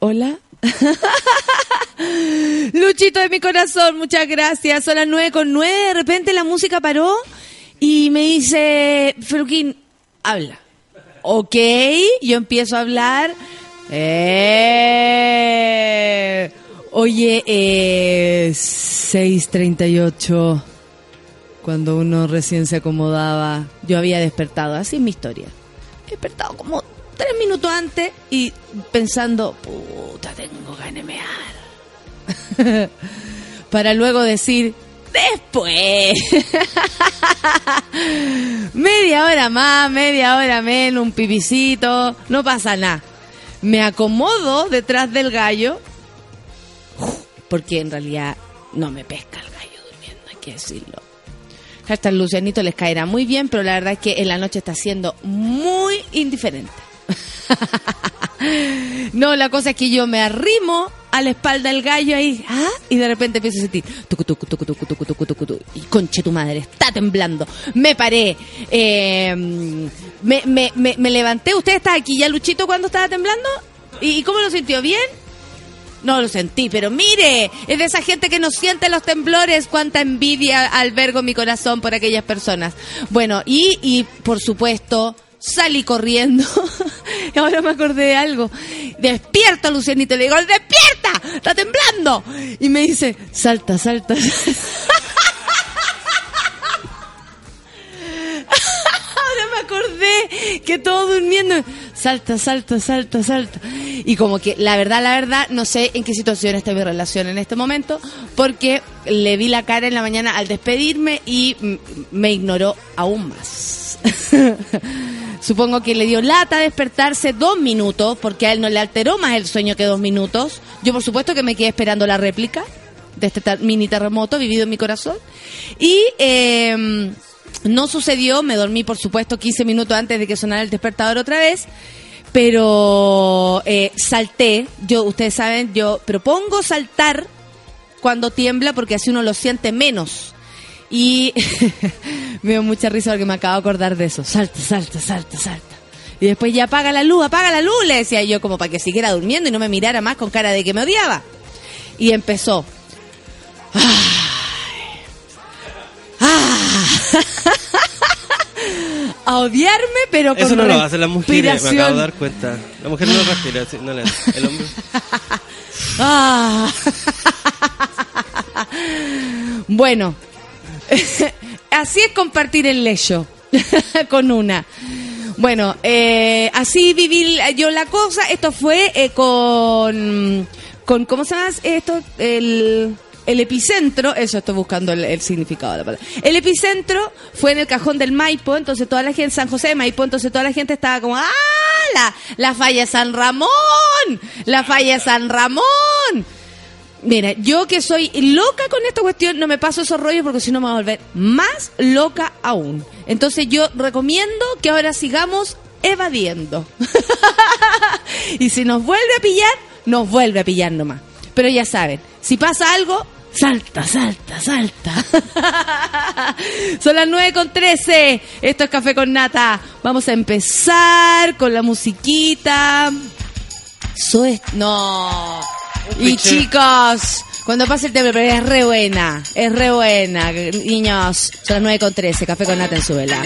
Hola. Luchito de mi corazón, muchas gracias. Son las nueve con nueve. De repente la música paró y me dice, Feruquín, habla. Ok, yo empiezo a hablar. Eh, oye, eh, 6.38, cuando uno recién se acomodaba, yo había despertado, así es mi historia. Despertado como tres minutos antes y pensando, puta, tengo ganas de mear. Para luego decir, después. media hora más, media hora menos, un pipicito, no pasa nada. Me acomodo detrás del gallo, porque en realidad no me pesca el gallo durmiendo, hay que decirlo. Hasta el Lucianito les caerá muy bien, pero la verdad es que en la noche está siendo muy indiferente. no, la cosa es que yo me arrimo a la espalda del gallo ahí, ¿ah? y de repente empiezo a sentir, tucu, y conche tu madre, está temblando. Me paré, eh, me, levanté, usted está aquí ya, Luchito, cuando estaba temblando, ¿Y, cómo lo sintió? ¿Bien? No lo sentí, pero mire, es de esa gente que no siente los temblores, cuánta envidia albergo mi corazón por aquellas personas. Bueno, y, y por supuesto, salí corriendo. ahora me acordé de algo. Despierta, Lucianito. Le digo, despierta, está temblando. Y me dice, salta, salta. ahora me acordé que todo durmiendo. Salta, salta, salta, salta. Y como que, la verdad, la verdad, no sé en qué situación está mi relación en este momento, porque le vi la cara en la mañana al despedirme y me ignoró aún más. Supongo que le dio lata despertarse dos minutos, porque a él no le alteró más el sueño que dos minutos. Yo, por supuesto, que me quedé esperando la réplica de este mini terremoto vivido en mi corazón. Y eh, no sucedió, me dormí, por supuesto, 15 minutos antes de que sonara el despertador otra vez. Pero eh, salté, yo, ustedes saben, yo propongo saltar cuando tiembla porque así uno lo siente menos. Y me dio mucha risa porque me acabo de acordar de eso. Salta, salta, salta, salta. Y después ya apaga la luz, apaga la luz, le decía yo, como para que siguiera durmiendo y no me mirara más con cara de que me odiaba. Y empezó. Ay. Ah. a odiarme, pero con Eso no lo hacen las mujeres, me acabo de dar cuenta. La mujer no respira, sí, no le El hombre. Ah. bueno, así es compartir el lecho con una. Bueno, eh, así viví yo la cosa. Esto fue eh, con, con, ¿cómo se llama esto? El, el epicentro, eso estoy buscando el, significado de la palabra. El epicentro fue en el cajón del Maipo, entonces toda la gente, San José de Maipo, entonces toda la gente estaba como, ¡ah! La, la falla San Ramón, la falla San Ramón. Mira, yo que soy loca con esta cuestión, no me paso esos rollos porque si no me voy a volver más loca aún. Entonces yo recomiendo que ahora sigamos evadiendo. y si nos vuelve a pillar, nos vuelve a pillar nomás. Pero ya saben, si pasa algo, salta, salta, salta. Son las 9 con 13. Esto es Café con Nata. Vamos a empezar con la musiquita. Soy... No. Y chicos, cuando pase el tema, pero es re buena, es re buena, niños. Son las 9 con 13, café con nata en su vela.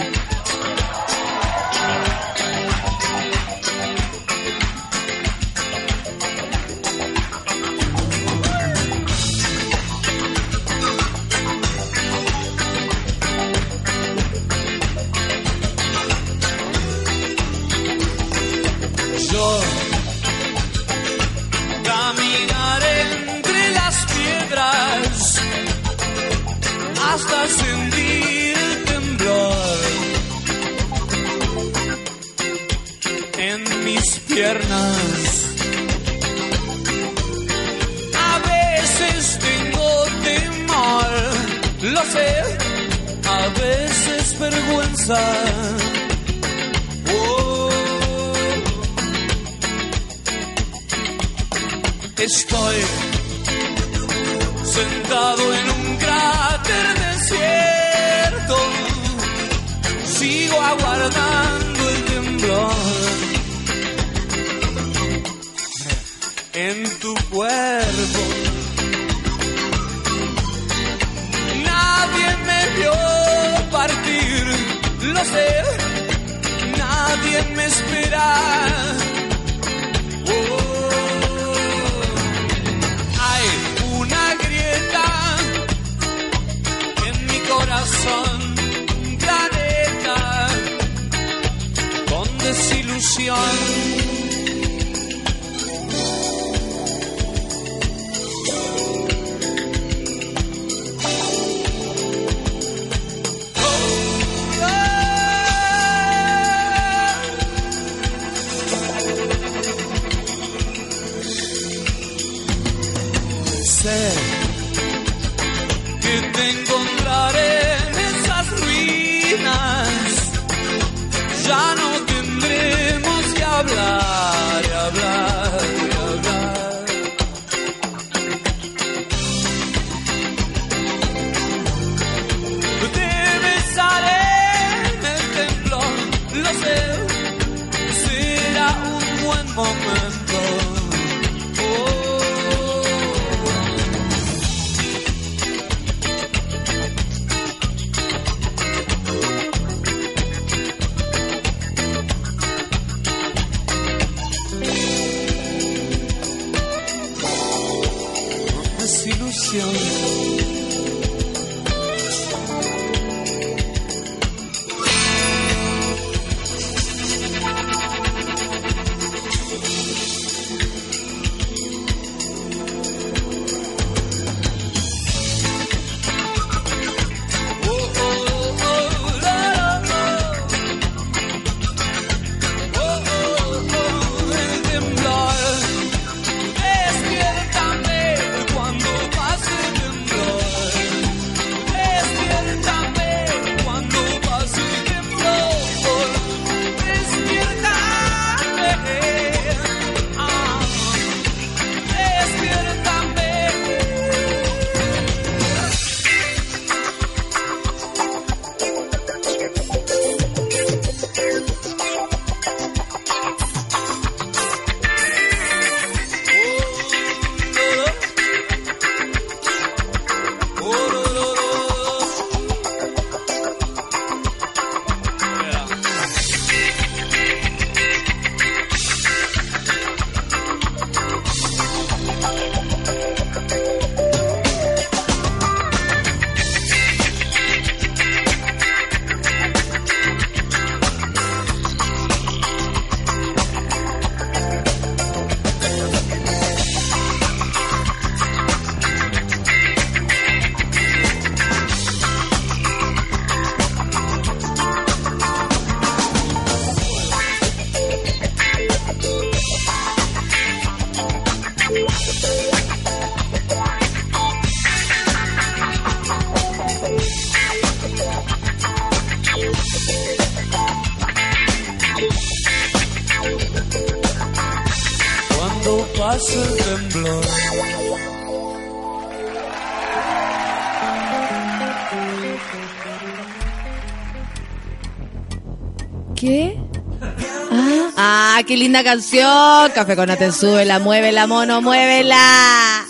Linda canción. Café con te sube, la mueve la mono, muévela.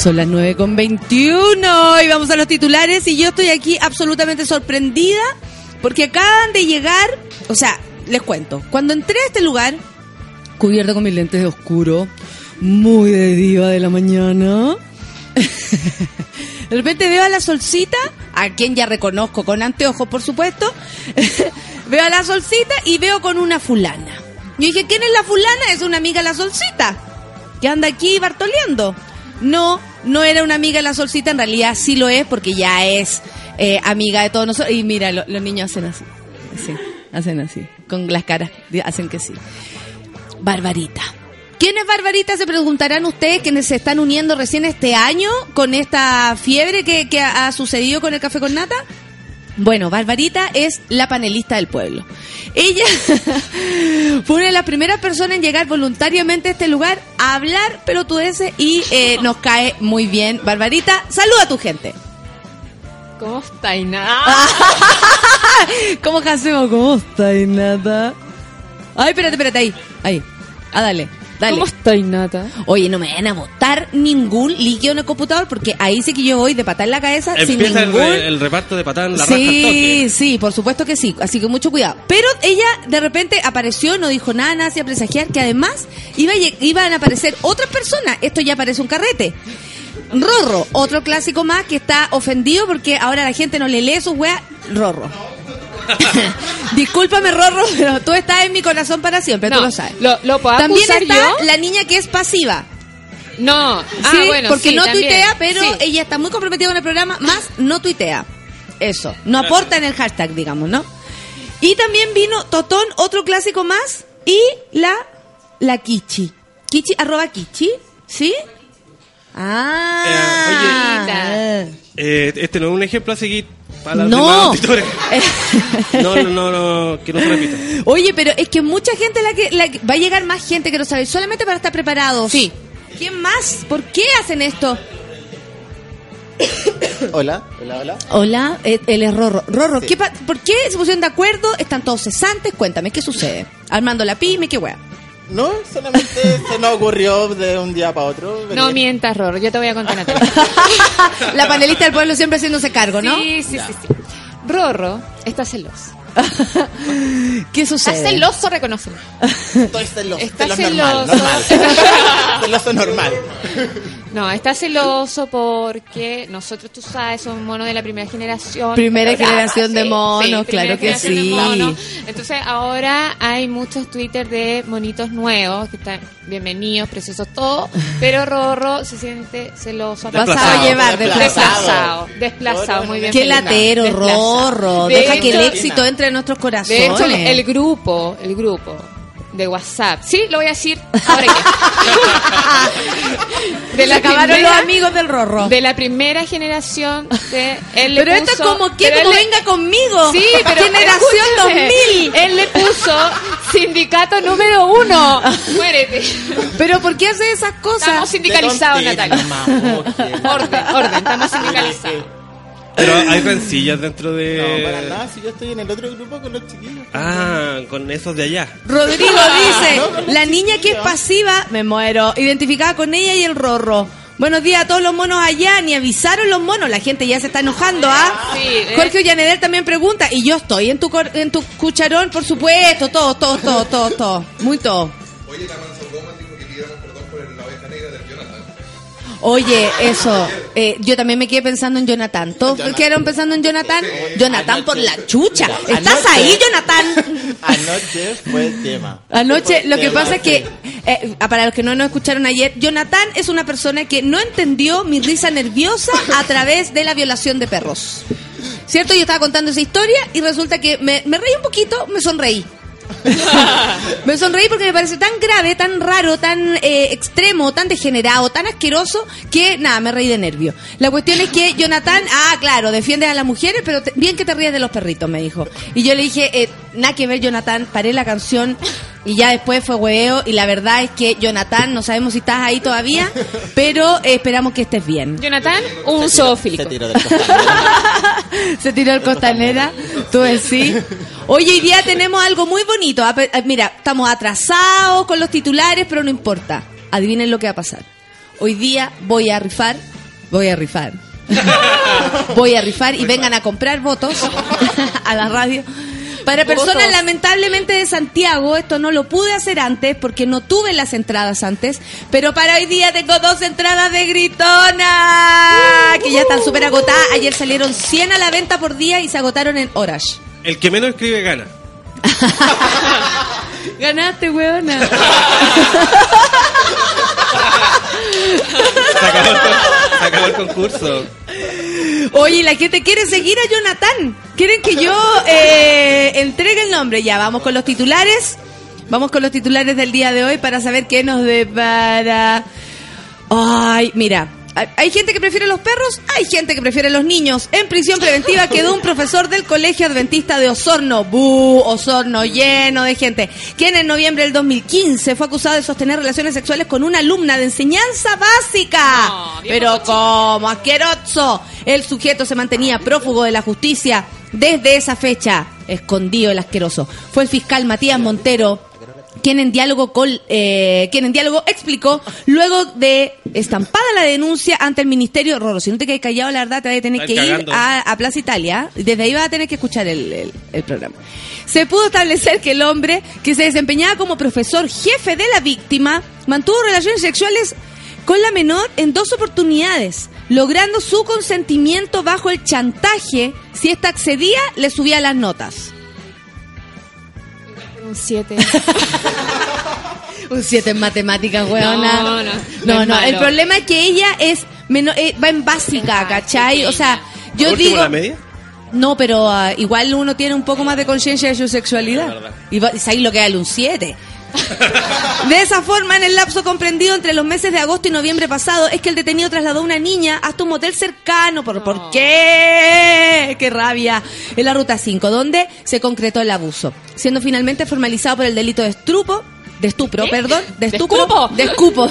Son las 9 con 21 y vamos a los titulares y yo estoy aquí absolutamente sorprendida porque acaban de llegar, o sea, les cuento, cuando entré a este lugar, cubierto con mis lentes de oscuro, muy de diva de la mañana, de repente veo a la solcita, a quien ya reconozco con anteojos, por supuesto, veo a la solcita y veo con una fulana. Yo dije, ¿quién es la fulana? Es una amiga la solcita, que anda aquí bartoleando. No, no era una amiga la solcita, en realidad sí lo es porque ya es eh, amiga de todos nosotros. Y mira, lo- los niños hacen así, sí, hacen así, con las caras, hacen que sí. Barbarita. ¿Quién es Barbarita? Se preguntarán ustedes quienes se están uniendo recién este año con esta fiebre que, ha sucedido con el café con nata. Bueno, Barbarita es la panelista del pueblo. Ella fue una de las primeras personas en llegar voluntariamente a este lugar a hablar pelotudeces y eh, nos cae muy bien. Barbarita, saluda a tu gente. ¿Cómo está Iná? ¿Cómo hacemos? ¿Cómo está, Nata? Ay, espérate, espérate, ahí. Ahí. Ah, dale. Dale. ¿Cómo está Inata? Oye, no me van a botar ningún líquido en el computador porque ahí sí que yo voy de patar en la cabeza sin el, ningún... re- el reparto de patán, la raja al Sí, toque. sí, por supuesto que sí. Así que mucho cuidado. Pero ella de repente apareció, no dijo nada, nada hacía presagiar que además iba a iban a aparecer otras personas. Esto ya parece un carrete. Rorro, otro clásico más que está ofendido porque ahora la gente no le lee sus weas. Rorro. Discúlpame, Rorro, pero tú estás en mi corazón para siempre, tú No, lo sabes. ¿lo- lo puedo También acusar está yo? la niña que es pasiva. No. Sí, ah, bueno, porque sí, no también. tuitea, pero Sí. ella está muy comprometida con el programa, más no tuitea. Eso, no aporta en el hashtag, digamos, ¿no? Y también vino Totón, otro clásico más, y la, la Kichi. Kichi, arroba Kichi, ¿sí? Ah. Eh, Eh, este no es un ejemplo a seguir para los No. No, no, no, no, que no se repita. Oye, pero es que mucha gente la que, la que- va a llegar más gente que lo sabe, solamente para estar preparados. Sí. ¿Quién más? ¿Por qué hacen esto? Hola, hola, hola. Hola, eh, él es Rorro. Rorro, Sí. ¿qué pa- ¿por qué se pusieron de acuerdo? ¿Están todos cesantes? Cuéntame, ¿qué sucede? Armando la pyme, qué wea. No, solamente se nos ocurrió de un día para otro. No mientas, Rorro. Yo te voy a contar una cosa. la panelista del pueblo siempre haciéndose cargo, ¿no? Sí, sí, sí, sí. Rorro está celoso. ¿Qué Está sucede? celoso, reconócelo. Estoy celoso. Está celoso normal, celoso. normal. celoso normal. No, está celoso porque nosotros, tú sabes, somos monos de la primera generación. Primera ¿verdad? generación de monos, claro que de sí. Entonces ahora hay muchos Twitter de monitos nuevos que están bienvenidos, preciosos, todo. Pero Rorro se siente celoso. Pasado Desplazado. a llevar, desplazado. Desplazado, desplazado, muy bien. Qué latero, Desplazado. Rorro. De Deja que el hecho- éxito entre en nuestros De corazones. hecho, el, el grupo, el grupo de WhatsApp, sí, lo voy a decir ahora que. Se acabaron los amigos del Rorro. De la primera generación de él le pero esto es puso- como que como él le- venga conmigo. Sí, pero Generación escúchame, 2000. Él le puso sindicato número uno. Muérete. Pero ¿por qué hace esas cosas? Estamos sindicalizados, De Natalia. Orden, orden, estamos sindicalizados. Pero hay rencillas dentro de. No, para nada, si yo estoy en el otro grupo con los chiquillos. Ah, con esos de allá. Rodrigo dice, no, no, no, la niña que es pasiva, me muero, identificada con ella y el rorro. Buenos días a todos los monos allá, ni avisaron los monos, la gente ya se está enojando, ¿ah? Sí, ¿eh? Jorge Ollaneder también pregunta, y yo estoy en tu cor- en tu cucharón, por supuesto, todo, todo, todo, todo, todo, muy todo. Oye, eso, eh, yo también me quedé pensando en Jonathan. ¿Todos quedaron pensando en Jonathan? Jonathan por la chucha. ¿Estás ahí, Jonathan? Anoche fue el tema. Anoche, lo que pasa es que, eh, para los que no nos escucharon ayer, Jonathan es una persona que no entendió mi risa nerviosa a través de la violación de perros. ¿Cierto? Yo estaba contando esa historia y resulta que me, me reí un poquito, me sonreí. me sonreí porque me parece tan grave, tan raro, tan eh, extremo, tan degenerado, tan asqueroso que nada, me reí de nervio. La cuestión es que Jonathan, ah, claro, defiende a las mujeres, pero bien que te ríes de los perritos, me dijo. Y yo le dije, eh, nada que ver, Jonathan, paré la canción y ya después fue hueveo. Y la verdad es que, Jonathan, no sabemos si estás ahí todavía, pero eh, esperamos que estés bien. Jonathan, un Se zoofílico. tiró del costado. Se tiró el costanera, tú decís. Oye, hoy día tenemos algo muy bonito. Ape- eh, Mira, estamos atrasados con los titulares, pero no importa. Adivinen lo que va a pasar. hoy día voy a rifar, voy a rifar. voy a rifar y vengan a comprar votos a la radio. Para personas lamentablemente de Santiago, esto no lo pude hacer antes porque no tuve las entradas antes, pero para hoy día tengo dos entradas de Gritona, que ya están súper agotadas. Ayer salieron 100 a la venta por día y se agotaron en horas. El que menos escribe gana. Ganaste, weona. Se acabó, el con- se acabó el concurso. Oye, la gente quiere seguir a Jonathan. Quieren que yo eh, entregue el nombre. Ya, vamos con los titulares. Vamos con los titulares del día de hoy para saber qué nos depara. Ay, mira. Hay- gente que prefiere los perros, hay gente que prefiere los niños. En prisión preventiva quedó un profesor del Colegio Adventista de Osorno. ¡Bu! Osorno lleno de gente. Quien en noviembre del 2015 fue acusado de sostener relaciones sexuales con una alumna de enseñanza básica. No, Pero como asqueroso. El sujeto se mantenía prófugo de la justicia desde esa fecha. Escondido el asqueroso. Fue el fiscal Matías Montero quien en diálogo con, eh, quien en diálogo explicó luego de estampada la denuncia ante el ministerio Roro si no te quedas callado la verdad te vas a tener que ir a Plaza Italia. Desde ahí vas a tener que escuchar el, el- el programa. Se pudo establecer que el hombre que se desempeñaba como profesor jefe de la víctima mantuvo relaciones sexuales con la menor en dos oportunidades logrando su consentimiento bajo el chantaje. Si ésta accedía le subía las notas Un 7. Un 7 en matemáticas, weona. No, no, no No, es no, el problema es que ella es menor, eh, va en básica, ¿cachai? O sea, ¿Por yo digo... la media? No, pero ah, igual uno tiene un poco más de conciencia de su sexualidad. Es. Y va- y ahí lo que da un 7. De esa forma, en el lapso comprendido entre los meses de agosto y noviembre pasado, es que el detenido trasladó a una niña hasta un motel cercano. ¿Por, ¿por qué? ¡Qué rabia! En la ruta 5, donde se concretó el abuso, siendo finalmente formalizado por el delito de estrupo, de estupro, perdón, de ¿De estupro, escupo? de escupo,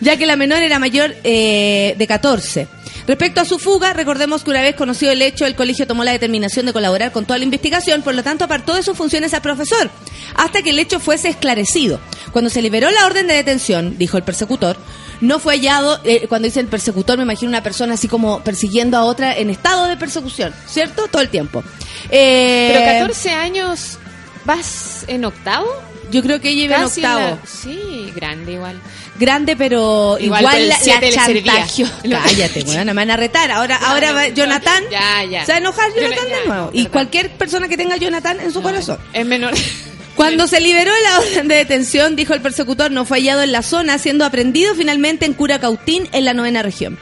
ya que la menor era mayor eh, de 14. Respecto a su fuga, recordemos que una vez conocido el hecho, el colegio tomó la determinación de colaborar con toda la investigación, por lo tanto apartó de sus funciones al profesor, hasta que el hecho fuese esclarecido. Cuando se liberó la orden de detención, dijo el persecutor, no fue hallado, eh, cuando dice el persecutor me imagino una persona así como persiguiendo a otra en estado de persecución, ¿cierto? Todo el tiempo. Eh, Pero 14 años, ¿vas en octavo? Yo creo que ella iba en octavo. la- sí, grande igual. Grande, pero Igual, igual, la, la chantajeó. Cállate, weón, me van a retar. Ahora, ahora va Jonathan. Ya, ya. Se va a enojar Jona- Jonathan ya, de nuevo. no, y perdón. cualquier persona que tenga Jonathan en su corazón. Es menor. Cuando se liberó la orden de detención, dijo el persecutor, no fue hallado en la zona, siendo aprendido finalmente en Curacautín, en la novena región.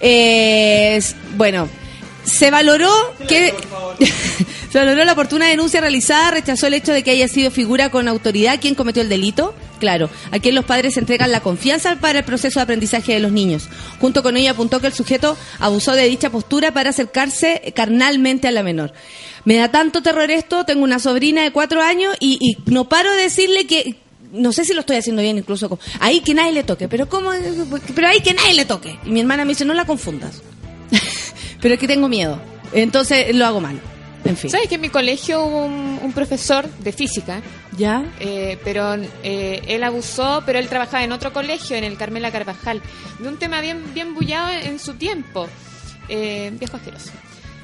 Eh, es- bueno, se valoró que se valoró la oportuna denuncia realizada, rechazó el hecho de que haya sido figura con autoridad quien cometió el delito. Claro, aquí los padres entregan la confianza para el proceso de aprendizaje de los niños. Junto con ello apuntó que el sujeto abusó de dicha postura para acercarse carnalmente a la menor. Me da tanto terror esto, tengo una sobrina de cuatro años y, y no paro de decirle que no sé si lo estoy haciendo bien incluso ahí que nadie le toque, pero cómo pero ahí que nadie le toque. Y mi hermana me dice, "No la confundas." Pero es que tengo miedo. Entonces lo hago mal. En fin. ¿Sabes que en mi colegio hubo un, un profesor de física? ¿Ya? eh, pero eh, él abusó, pero él trabajaba en otro colegio, en el Carmela Carvajal, de un tema bien bien bullado en su tiempo. Eh, viejo asqueroso.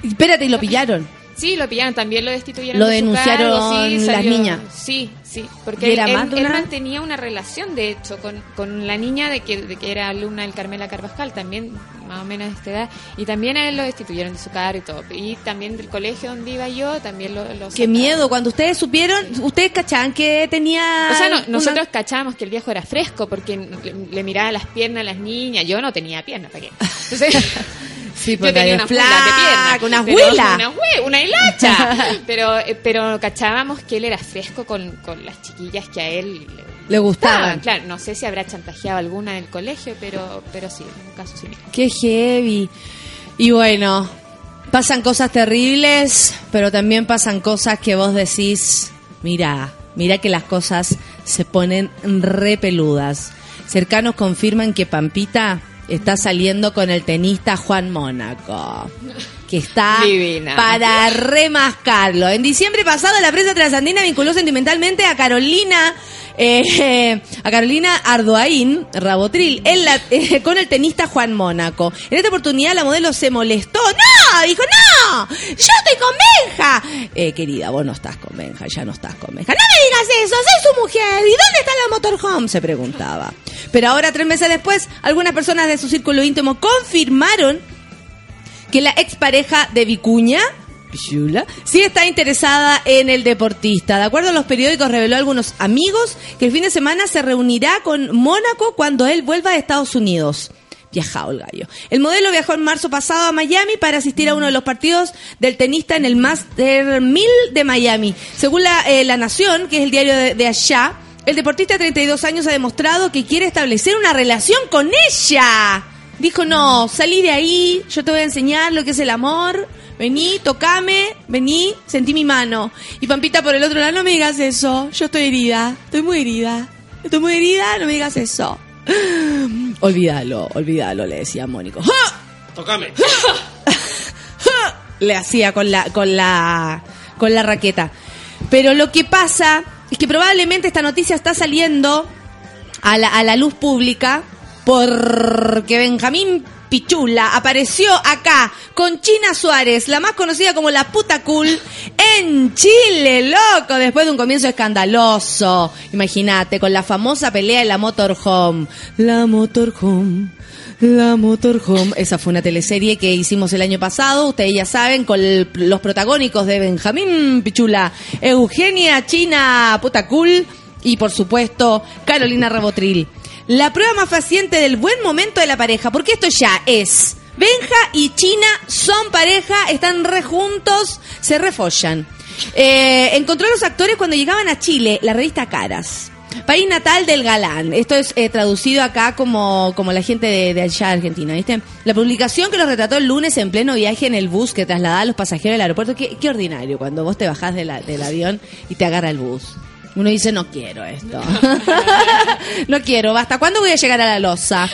Espérate, y lo pillaron. Sí, lo pillaron, también lo destituyeron. Lo de su denunciaron cargo, sí, las niñas. Sí, sí, ¿Y porque él, él una? mantenía una relación, de hecho, con, con la niña de que, de que era alumna del Carmela Carvajal, también más o menos de esta edad, y también a él lo destituyeron de su cargo y todo. Y también del colegio donde iba yo, también lo... lo Qué miedo. Cuando ustedes supieron, ustedes cachaban que tenía. O sea, no- una- nosotros cachábamos que el viejo era fresco porque le, le miraba las piernas a las niñas. Yo no tenía piernas, ¿para qué? Entonces, Sí, yo tenía una flaca, de piernas. unas pero- huelas. Una, hue- una hilacha. pero, eh, pero cachábamos que él era fresco con, con las chiquillas que a él le Le gustaban. Claro, no sé si habrá chantajeado alguna en el colegio, pero, pero sí, en un caso similar. Qué heavy. Y bueno, pasan cosas terribles, pero también pasan cosas que vos decís, mira, mira que las cosas se ponen repeludas. Cercanos confirman que Pampita está saliendo con el tenista Juan Mónaco. Que está Divina. para remascarlo. En diciembre pasado, la prensa trasandina vinculó sentimentalmente a Carolina eh, a Carolina Ardoaín Rabotril en la- eh, con el tenista Juan Mónaco. En esta oportunidad la modelo se molestó. ¡No! Dijo, ¡no! ¡Yo estoy con Benja! Eh, querida, vos no estás con Benja, ya no estás con Benja. ¡No me digas eso! ¡Soy su mujer! ¿Y dónde está la motorhome? Se preguntaba. Pero ahora, tres meses después, algunas personas de su círculo íntimo confirmaron que la expareja de Vicuña, sí está interesada en el deportista. De acuerdo a los periódicos, reveló a algunos amigos que el fin de semana se reunirá con Mónaco cuando él vuelva de Estados Unidos. Viajado el gallo. El modelo viajó en marzo pasado a Miami para asistir a uno de los partidos del tenista en el Master 1000 de Miami. Según la, eh, la Nación, que es el diario de, de allá, el deportista de 32 años ha demostrado que quiere establecer una relación con ella. Dijo, no, salí de ahí, yo te voy a enseñar lo que es el amor. Vení, tocame, vení, sentí mi mano. Y Pampita por el otro lado, no me digas eso, yo estoy herida, estoy muy herida. Estoy muy herida, no me digas eso. Olvídalo, olvídalo, le decía Mónico. ¡Ja! Tócame. ¡Ja! Le hacía con la, con la, con la raqueta. Pero lo que pasa es que probablemente esta noticia está saliendo a la, a la luz pública porque Benjamín Pichula apareció acá con China Suárez, la más conocida como la puta cool, en Chile, loco, después de un comienzo escandaloso. Imagínate, con la famosa pelea en la motorhome. La motorhome. La Motorhome, esa fue una teleserie que hicimos el año pasado, ustedes ya saben, con el- los protagónicos de Benjamín Pichula, Eugenia China Puta Cool y por supuesto Carolina Rebotril. La prueba más faciente del buen momento de la pareja, porque esto ya es. Benja y China son pareja, están re juntos, se refollan. Eh, encontró a los actores cuando llegaban a Chile, la revista Caras. País natal del galán. Esto es eh, traducido acá como, como la gente de, allá de Argentina, ¿viste? La publicación que los retrató el lunes en pleno viaje en el bus que trasladaba a los pasajeros del aeropuerto. Qué, qué ordinario cuando vos te bajás del avión y te agarra el bus. Uno dice, no quiero esto. no quiero, basta. ¿Cuándo voy a llegar a la loza?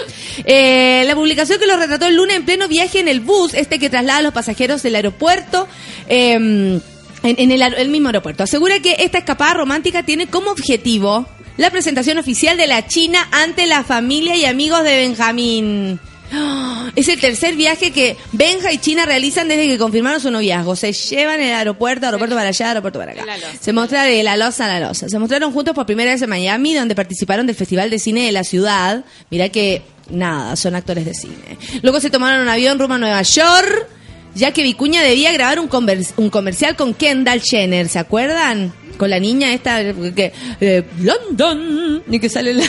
Eh, la publicación que los retrató el lunes en pleno viaje en el bus, este que traslada a los pasajeros del aeropuerto. eh, en, en el, el mismo aeropuerto. Asegura que esta escapada romántica tiene como objetivo la presentación oficial de la China ante la familia y amigos de Benjamín. Es el tercer viaje que Benja y China realizan desde que confirmaron su noviazgo. Se llevan el aeropuerto, aeropuerto para allá, aeropuerto para acá. Se mostraron de la loza a la loza. Se mostraron juntos por primera vez en Miami, donde participaron del Festival de Cine de la ciudad. Mirá que, nada, son actores de cine. Luego se tomaron un avión rumbo a Nueva York, ya que Vicuña debía grabar un, comercial con Kendall Jenner, ¿se acuerdan? Con la niña esta, que, eh, London, y que sale la,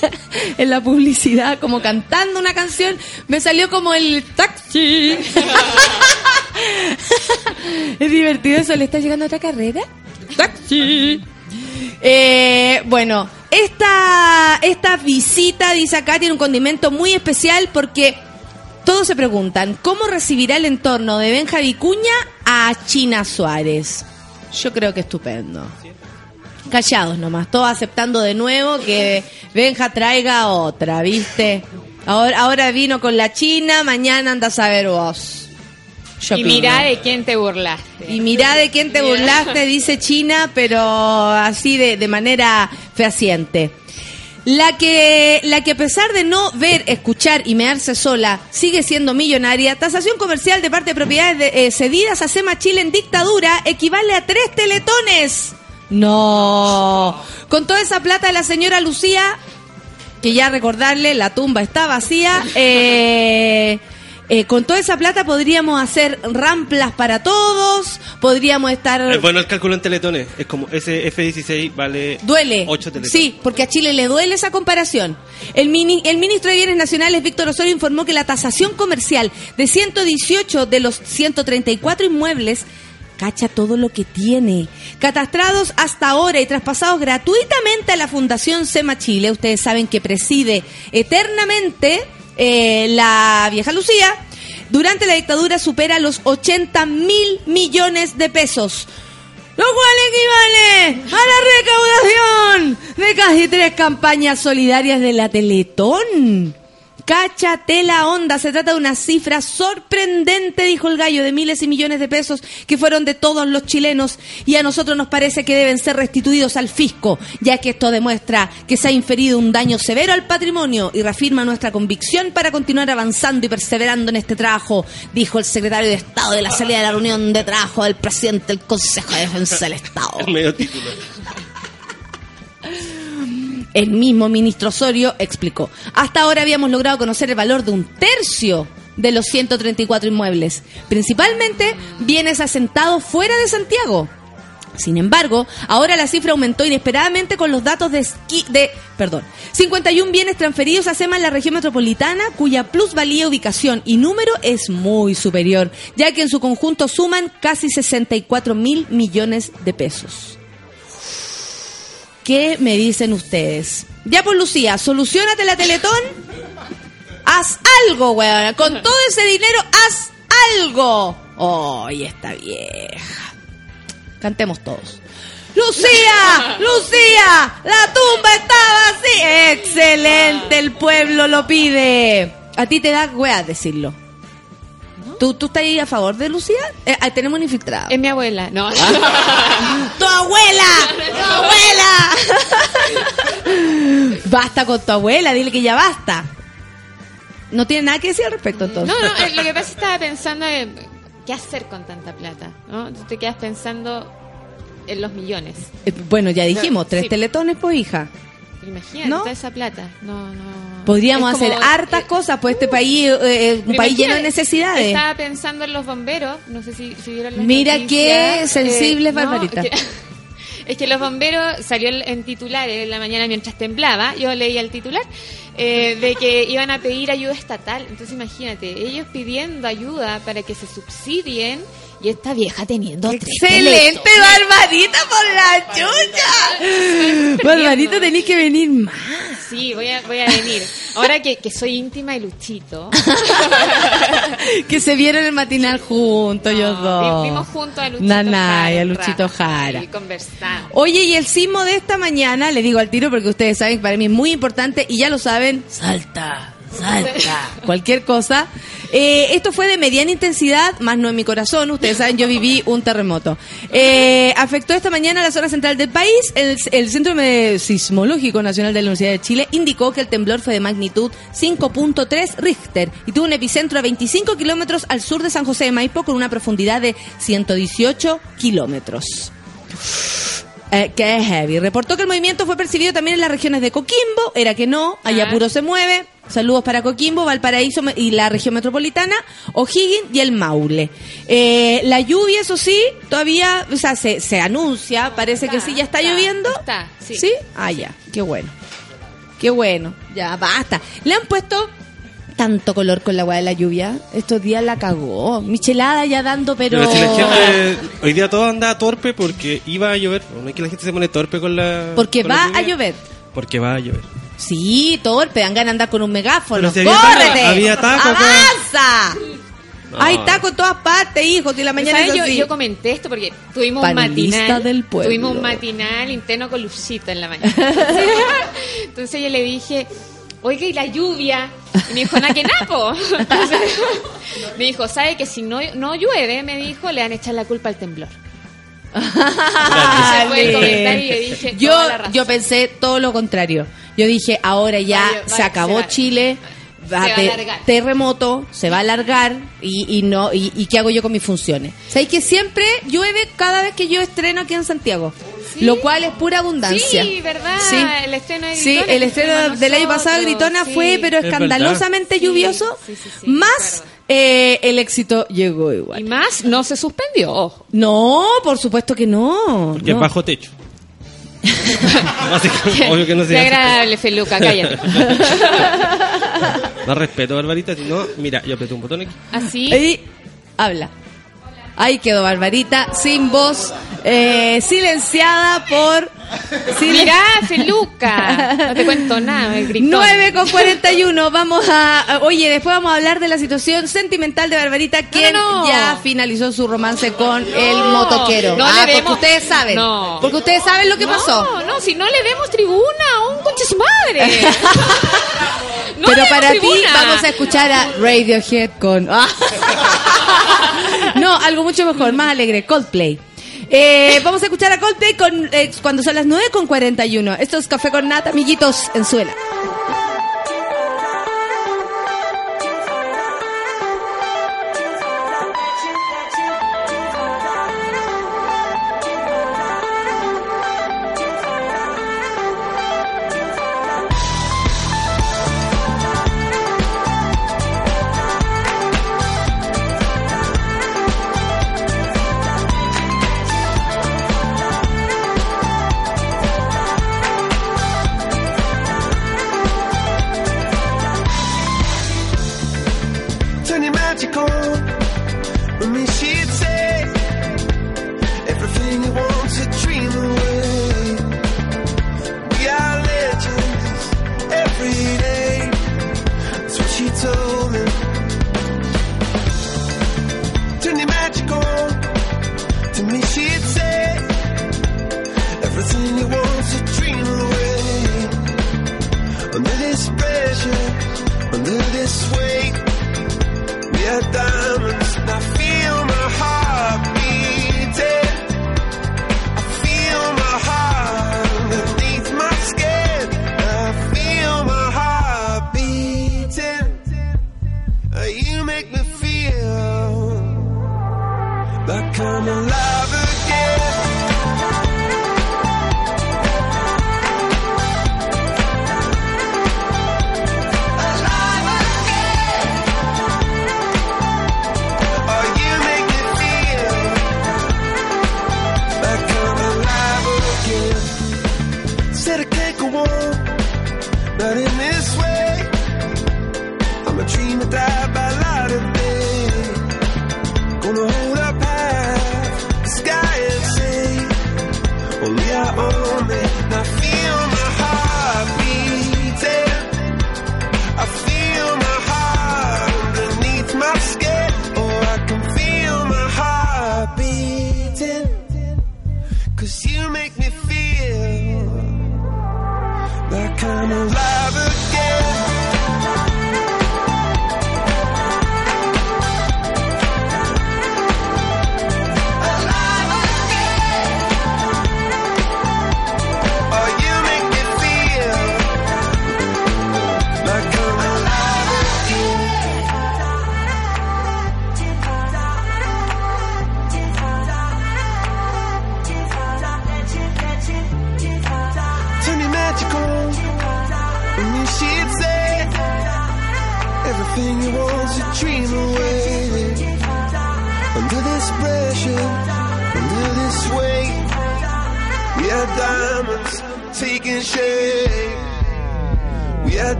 en la publicidad como cantando una canción. Me salió como el taxi. es divertido eso, ¿le está llegando otra carrera? Taxi. Eh, bueno, esta, esta visita, dice acá, tiene un condimento muy especial porque todos se preguntan, ¿cómo recibirá el entorno de Benja Vicuña a China Suárez? Yo creo que estupendo. Callados nomás, todos aceptando de nuevo que Benja traiga otra, ¿viste? Ahora, ahora vino con la China, mañana anda a saber vos. Yo y mirá de quién te burlaste. Y mirá de quién te burlaste, dice China, pero así de, de manera fehaciente. La que, la que a pesar de no ver, escuchar y mearse sola, sigue siendo millonaria, tasación comercial de parte de propiedades de- eh, cedidas a SEMA Chile en dictadura equivale a tres teletones. No. Con toda esa plata de la señora Lucía, que ya recordarle, la tumba está vacía. eh, eh, con toda esa plata podríamos hacer ramplas para todos, podríamos estar... Es bueno el cálculo en teletones. Es como ese F-16 vale Duele. 8 teletones. Sí, porque a Chile le duele esa comparación. El, mini- el ministro de Bienes Nacionales, Víctor Osorio, informó que la tasación comercial de 118 de los 134 inmuebles cacha todo lo que tiene. Catastrados hasta ahora y traspasados gratuitamente a la Fundación SEMA Chile. Ustedes saben que preside eternamente eh, la vieja Lucía. Durante la dictadura supera los 80 mil millones de pesos. Lo cual equivale a la recaudación de casi tres campañas solidarias de la Teletón. Cáchate la onda. Se trata de una cifra sorprendente, dijo el gallo, de miles y millones de pesos que fueron de todos los chilenos y a nosotros nos parece que deben ser restituidos al fisco, ya que esto demuestra que se ha inferido un daño severo al patrimonio y reafirma nuestra convicción para continuar avanzando y perseverando en este trabajo, dijo el secretario de Estado de la salida de la reunión de trabajo del presidente del Consejo de Defensa del Estado. Medio título. El mismo ministro Osorio explicó, hasta ahora habíamos logrado conocer el valor de un tercio de los 134 inmuebles, principalmente bienes asentados fuera de Santiago. Sin embargo, ahora la cifra aumentó inesperadamente con los datos de, esqui- de perdón, 51 bienes transferidos a SEMA en la región metropolitana, cuya plusvalía, ubicación y número es muy superior, ya que en su conjunto suman casi 64 mil millones de pesos. ¿Qué me dicen ustedes? Ya pues Lucía, solucionate la Teletón. Haz algo, weón. Con todo ese dinero, haz algo. ¡Ay, esta vieja! Cantemos todos. ¡Lucía! ¡Lucía! ¡La tumba está vacía! ¡Excelente! El pueblo lo pide. A ti te da weá decirlo. ¿Tú, ¿Tú estás ahí a favor de Lucía? Eh, ahí tenemos una infiltrada. Es mi abuela. No. ¡Tu abuela! ¡Tu abuela! basta con tu abuela, dile que ya basta. No tiene nada que decir al respecto entonces. No, no, eh, lo que pasa es que estaba pensando en qué hacer con tanta plata, ¿no? Tú te quedas pensando en los millones. Eh, Bueno, ya dijimos, tres Sí. teletones, pues hija. Imagínate ¿No? toda esa plata. No, no. Podríamos hacer hartas eh, cosas, pues este país eh, es un país lleno de necesidades. Estaba pensando en los bomberos, no sé si, si vieron las Mira noticias, qué sensible, no, Barbarita. que- es que los bomberos salió en- en titulares en la mañana mientras temblaba, yo leía el titular, eh, de que iban a pedir ayuda estatal. Entonces imagínate, ellos pidiendo ayuda para que se subsidien y esta vieja teniendo tres ¡Excelente. Barbarita, por la chucha! Barbarita, tenés que venir más. Sí, voy a, voy a venir. Ahora que, que soy íntima de Luchito. que se vieron el matinal juntos, ellos No, dos. vi- Vimos juntos a Luchito Nanay, Jara. a Luchito Jara. Y conversamos. Oye, y el sismo de esta mañana, le digo al tiro porque ustedes saben que para mí es muy importante y ya lo saben, salta, salta, cualquier cosa. Eh, esto fue de mediana intensidad, más no en mi corazón, ustedes saben, yo viví un terremoto. Eh, afectó esta mañana la zona central del país. El, el Centro Sismológico Nacional de la Universidad de Chile indicó que el temblor fue de magnitud 5.3 Richter y tuvo un epicentro a 25 kilómetros al sur de San José de Maipo con una profundidad de 118 kilómetros. Eh, que es heavy. Reportó que el movimiento fue percibido también en las regiones de Coquimbo, era que no, allá Ah. puro se mueve. Saludos para Coquimbo, Valparaíso y la región metropolitana, O'Higgins y el Maule. Eh, la lluvia, eso sí, todavía, o sea, se, se anuncia, parece que sí, ya está, está, lloviendo. está, sí. Ah, ya, qué bueno. Qué bueno, ya basta. Le han puesto tanto color con la agua de la lluvia. Estos días la cagó. Michelada ya dando, pero... Pero si la gente hoy día todo anda torpe porque iba a llover. No es que la gente se pone torpe con la. Porque con la va a llover. Porque va a llover. Sí, torpe, dan ganas de andar con un megáfono. Si había ¡Córrete! taco, había taco. ¡Avanza! No. Hay taco en todas partes, hijo. Si la mañana Yo, yo comenté esto porque tuvimos un matinal. del pueblo. Tuvimos un matinal interno con Lucito en la mañana. Entonces yo le dije, oiga, ¿y la lluvia? Y me dijo, ¿na que napo? Entonces, me dijo, ¿sabe que si no, no llueve, me dijo, le van a echar la culpa al temblor? Ese fue el comentario y yo dije, yo, yo pensé todo lo contrario. Yo dije, ahora ya Vaya, se vaya, acabó se va- Chile. se va a terremoto, se va a alargar y, y no y, y qué hago yo con mis funciones. ¿Sabéis que siempre llueve cada vez que yo estreno aquí en Santiago? Lo cual es pura abundancia. Sí, ¿verdad? Sí. El estreno de Sí, Gritona el que estreno del año pasado, Gritona, sí. fue, pero Es escandalosamente verdad. lluvioso. Sí, sí, sí, sí, más eh, el éxito llegó igual. Y más, no se suspendió. No, por supuesto que no. Porque no. es bajo techo. Obvio que no se Qué agradable, Feluca, cállate. No respeto, Barbarita. Si no, mira, yo apreté un botón aquí. Así. Y habla. Ahí quedó Barbarita, sin voz, eh, silenciada por... Sí, mirá, Feluca. No te cuento nada, me gritó. 9 con 41. Vamos a. Oye, después vamos a hablar de la situación sentimental de Barbarita, quien ya finalizó su romance con el motoquero. ah, porque ustedes saben. Porque ustedes saben lo que pasó. No, no, si no le demos tribuna a un coche su madre. Pero para ti vamos a escuchar a Radiohead con. Ah. no, algo mucho mejor, más alegre. Coldplay. Eh, vamos a escuchar a Coldplay con, eh, cuando son las 9 con 41. Esto es Café con Nata, amiguitos, en suela.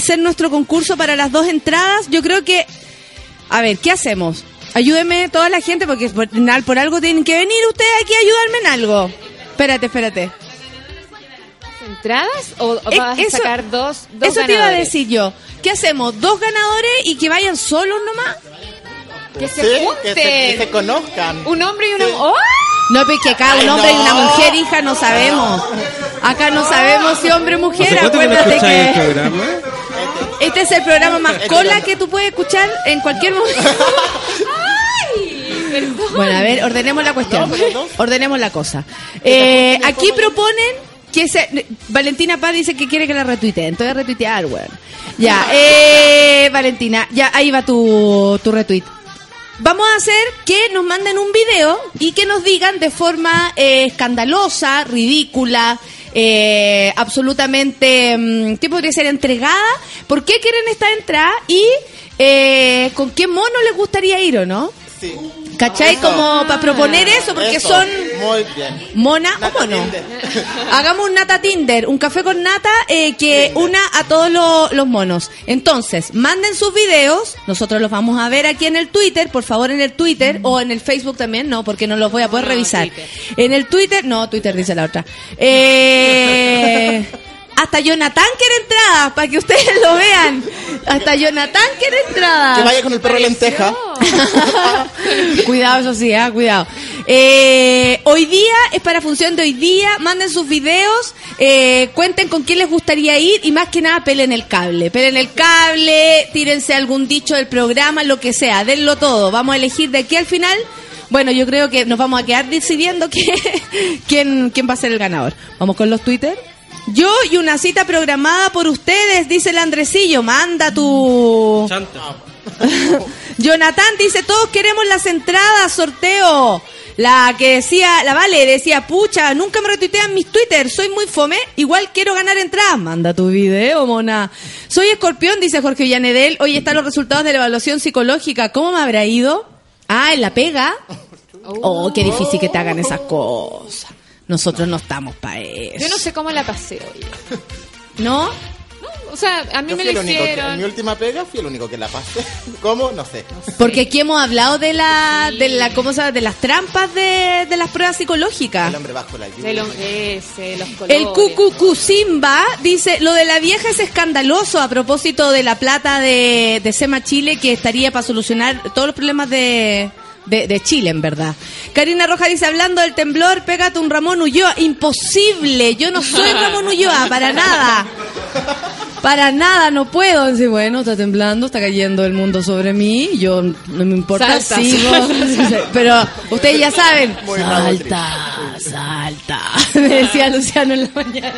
hacer nuestro concurso para las dos entradas. Yo creo que, a ver, ¿qué hacemos? Ayúdeme toda la gente porque por, algo tienen que venir ustedes aquí a ayudarme en algo. Espérate, espérate. ¿Entradas o, eso, a sacar dos, dos Eso te iba a decir yo. ¿Qué hacemos? ¿Dos ganadores y que vayan solos nomás? Que se sí, junten. Que se, conozcan. Un hombre y una mujer. Sí. ¡Oh! No, pues porque acá un hombre y una mujer, hija, no sabemos. Acá no sabemos si hombre o mujer. ¿Hace cuánto que que... el programa? Eh? Este es el programa más Este cola que tú puedes escuchar en cualquier momento. Bueno, a ver, ordenemos la cuestión. Ordenemos la cosa. Eh, aquí proponen que se... Valentina Paz dice que quiere que la retuiteen. Te voy a retuitear, weón. Ya, eh, Valentina, ya ahí va tu, tu retweet. Vamos a hacer que nos manden un video y que nos digan de forma eh, escandalosa, ridícula, eh, absolutamente, mm, ¿qué podría ser? Entregada. ¿Por qué quieren esta entrada? Y eh, con qué mono les gustaría ir o no? Sí. ¿Cachai? Eso. Como para proponer eso, porque Eso, son Muy bien. mona o mono. Tinder. Hagamos un nata Tinder, un café con nata eh, que Tinder. una a todos lo- los monos. Entonces, manden sus videos, nosotros los vamos a ver aquí en el Twitter, por favor en el Twitter o en el Facebook también, no, porque no los voy a poder No, revisar. Twitter. En el Twitter, no, Twitter dice la otra. Eh, hasta Jonathan quiere entrada, para que ustedes lo vean. Hasta Jonathan quiere entrada. Que vaya con el perro lenteja. cuidado, eso sí, ah, cuidado. Eh, hoy día es para función de hoy día. Manden sus videos, eh, cuenten con quién les gustaría ir y más que nada pelen el cable. Pelen el cable, tírense algún dicho del programa, lo que sea, denlo todo. Vamos a elegir de aquí al final. Bueno, yo creo que nos vamos a quedar decidiendo que- quién, quién va a ser el ganador. Vamos con los Twitter. Yo y una cita programada por ustedes, dice el Andresillo. Manda tu... Chanta. Jonathan dice, todos queremos las entradas, sorteo. La que decía, la Vale decía, pucha, nunca me retuitean mis Twitter, soy muy fome, igual quiero ganar entradas. Manda tu video, mona. Soy escorpión, dice Jorge Villanedel. Hoy están los resultados de la evaluación psicológica. ¿Cómo me habrá ido? Ah, en la pega. Oh, qué difícil que te hagan esas cosas. Nosotros no estamos para eso. Yo no sé cómo la pasé hoy. ¿No? O sea, a mí Yo me lo que, en mi hicieron. última pega fui el único que la pasé. ¿Cómo? No sé. Porque aquí hemos hablado de la, de la, ¿cómo se llama? De las trampas de, de las pruebas psicológicas. El hombre bajo la lluvia. De los S, los colores. El Cucucu Simba dice, lo de la vieja es escandaloso a propósito de la plata de, de Sema Chile que estaría para solucionar todos los problemas de, de, de Chile, en verdad. Karina Roja dice, hablando del temblor, pégate un Ramón Ulloa. Imposible, yo no soy Ramón Ulloa, para nada. Para nada, no puedo. Dice, bueno, está temblando, está cayendo el mundo sobre mí. Yo no me importa, Salta. sigo. Pero ustedes ya saben. Salta, salta. Me decía Luciano en la mañana.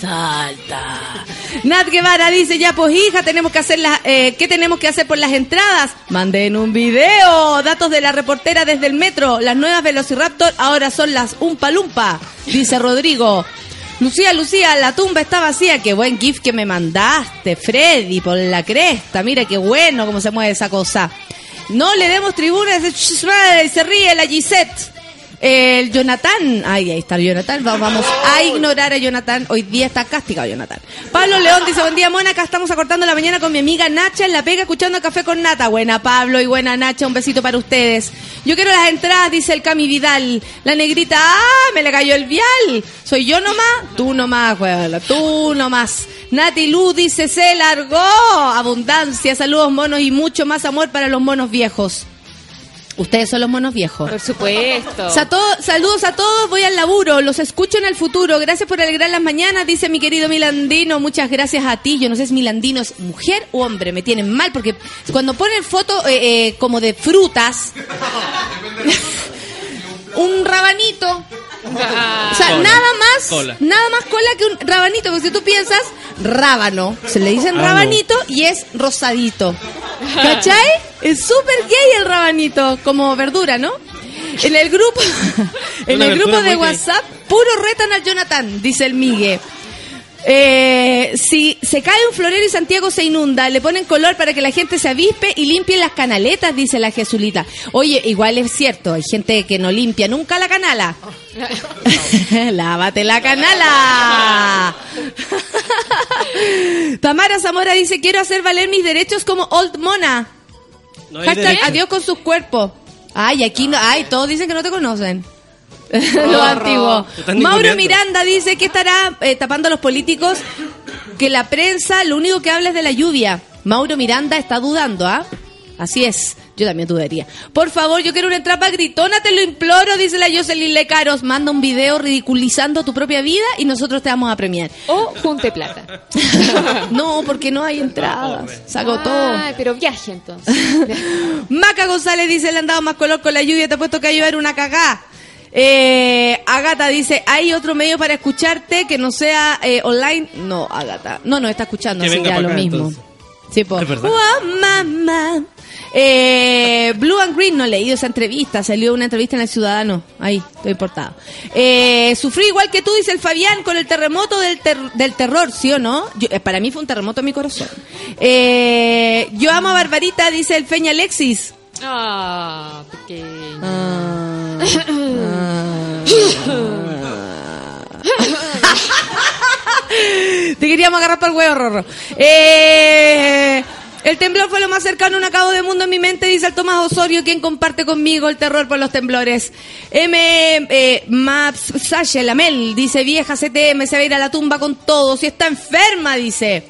Salta. Nat Guevara dice, ya pues hija, tenemos que hacer las, eh, ¿qué tenemos que hacer por las entradas? Manden un video. Datos de la reportera desde el metro. Las nuevas Velociraptor ahora son las Umpa Lumpa, dice Rodrigo. Lucía, Lucía, la tumba está vacía. Qué buen gif que me mandaste, Freddy, por la cresta. Mira qué bueno cómo se mueve esa cosa. No le demos tribuna, y se ríe la Gisette. El Jonathan, ay, ahí está el Jonathan, Va- vamos a ignorar a Jonathan, hoy día está castigado Jonathan. Pablo León dice, buen día Mona, acá estamos acortando la mañana con mi amiga Nacha en la pega escuchando café con nata. Buena Pablo y buena Nacha, un besito para ustedes. Yo quiero las entradas, dice el Cami Vidal. La negrita, ah, me le cayó el vial. ¿Soy yo nomás? Tú nomás, huevona, tú nomás. Nati Lu dice, se largó. Abundancia, saludos monos y mucho más amor para los monos viejos. Ustedes son los monos viejos. Por supuesto. Sa- to- saludos a todos, voy al laburo, los escucho en el futuro. Gracias por alegrar las mañanas, dice mi querido Milandino. Muchas gracias a ti. Yo no sé si Milandino es mujer o hombre, me tienen mal porque cuando ponen foto eh, eh, como de frutas, un rabanito. Ah, O sea, Cola. nada más, Cola. nada más cola que un rabanito, porque si tú piensas, rábano, se le dicen Ah, rabanito y es rosadito. ¿Cachai? Es súper gay el rabanito, como verdura, ¿no? En el grupo, en Una el grupo de gay. WhatsApp, puro retan al Jonathan, dice el Migue. Eh, si se cae un florero y Santiago se inunda, le ponen color para que la gente se avispe y limpien las canaletas, dice la Jesulita. Oye, igual es cierto, hay gente que no limpia nunca la canala. Lávate la canala. Tamara Zamora dice, quiero hacer valer mis derechos como Old Mona. No Hashtag adiós con sus cuerpos. Ay, aquí no, ay, todos dicen que no te conocen. Lo antiguo. Mauro. Miranda dice que estará eh, tapando a los políticos, que la prensa lo único que habla es de la lluvia. Mauro Miranda está dudando, ¿ah? Así es, yo también dudaría. Por favor, yo quiero una entrada gritona, te lo imploro, dice la Jocelyn Lecaros. Manda un video ridiculizando tu propia vida y nosotros te vamos a premiar. O junte plata. No, porque no hay entradas. Se agotó. Ay, pero viaje entonces. Maca González dice, le han dado más color con la lluvia, te ha puesto que a llover una cagá. Eh, Agata dice, ¿hay otro medio para escucharte que no sea eh, online? No, Agata. No, no, está escuchando, Que así lo acá, mismo. entonces. Sí, po. Mamá. Eh, Blue and Green, no he leído esa entrevista, salió una entrevista en El Ciudadano, ahí, estoy importado. Eh, sufrí igual que tú, dice el Fabián, con el terremoto del, ter- del terror, ¿sí o no? Yo- eh, para mí fue un terremoto en mi corazón. Eh, yo amo a Barbarita, dice el Feña Alexis. Ah, pequeño. Ah. Te queríamos agarrar para el huevo, Rorro. Eh, el temblor fue lo más cercano a un acabo de mundo en mi mente, dice el Tomás Osorio, quien comparte conmigo el terror por los temblores. M. Eh, Maps Sache Lamel dice, vieja CTM, se va a ir a la tumba con todo, si está enferma, dice.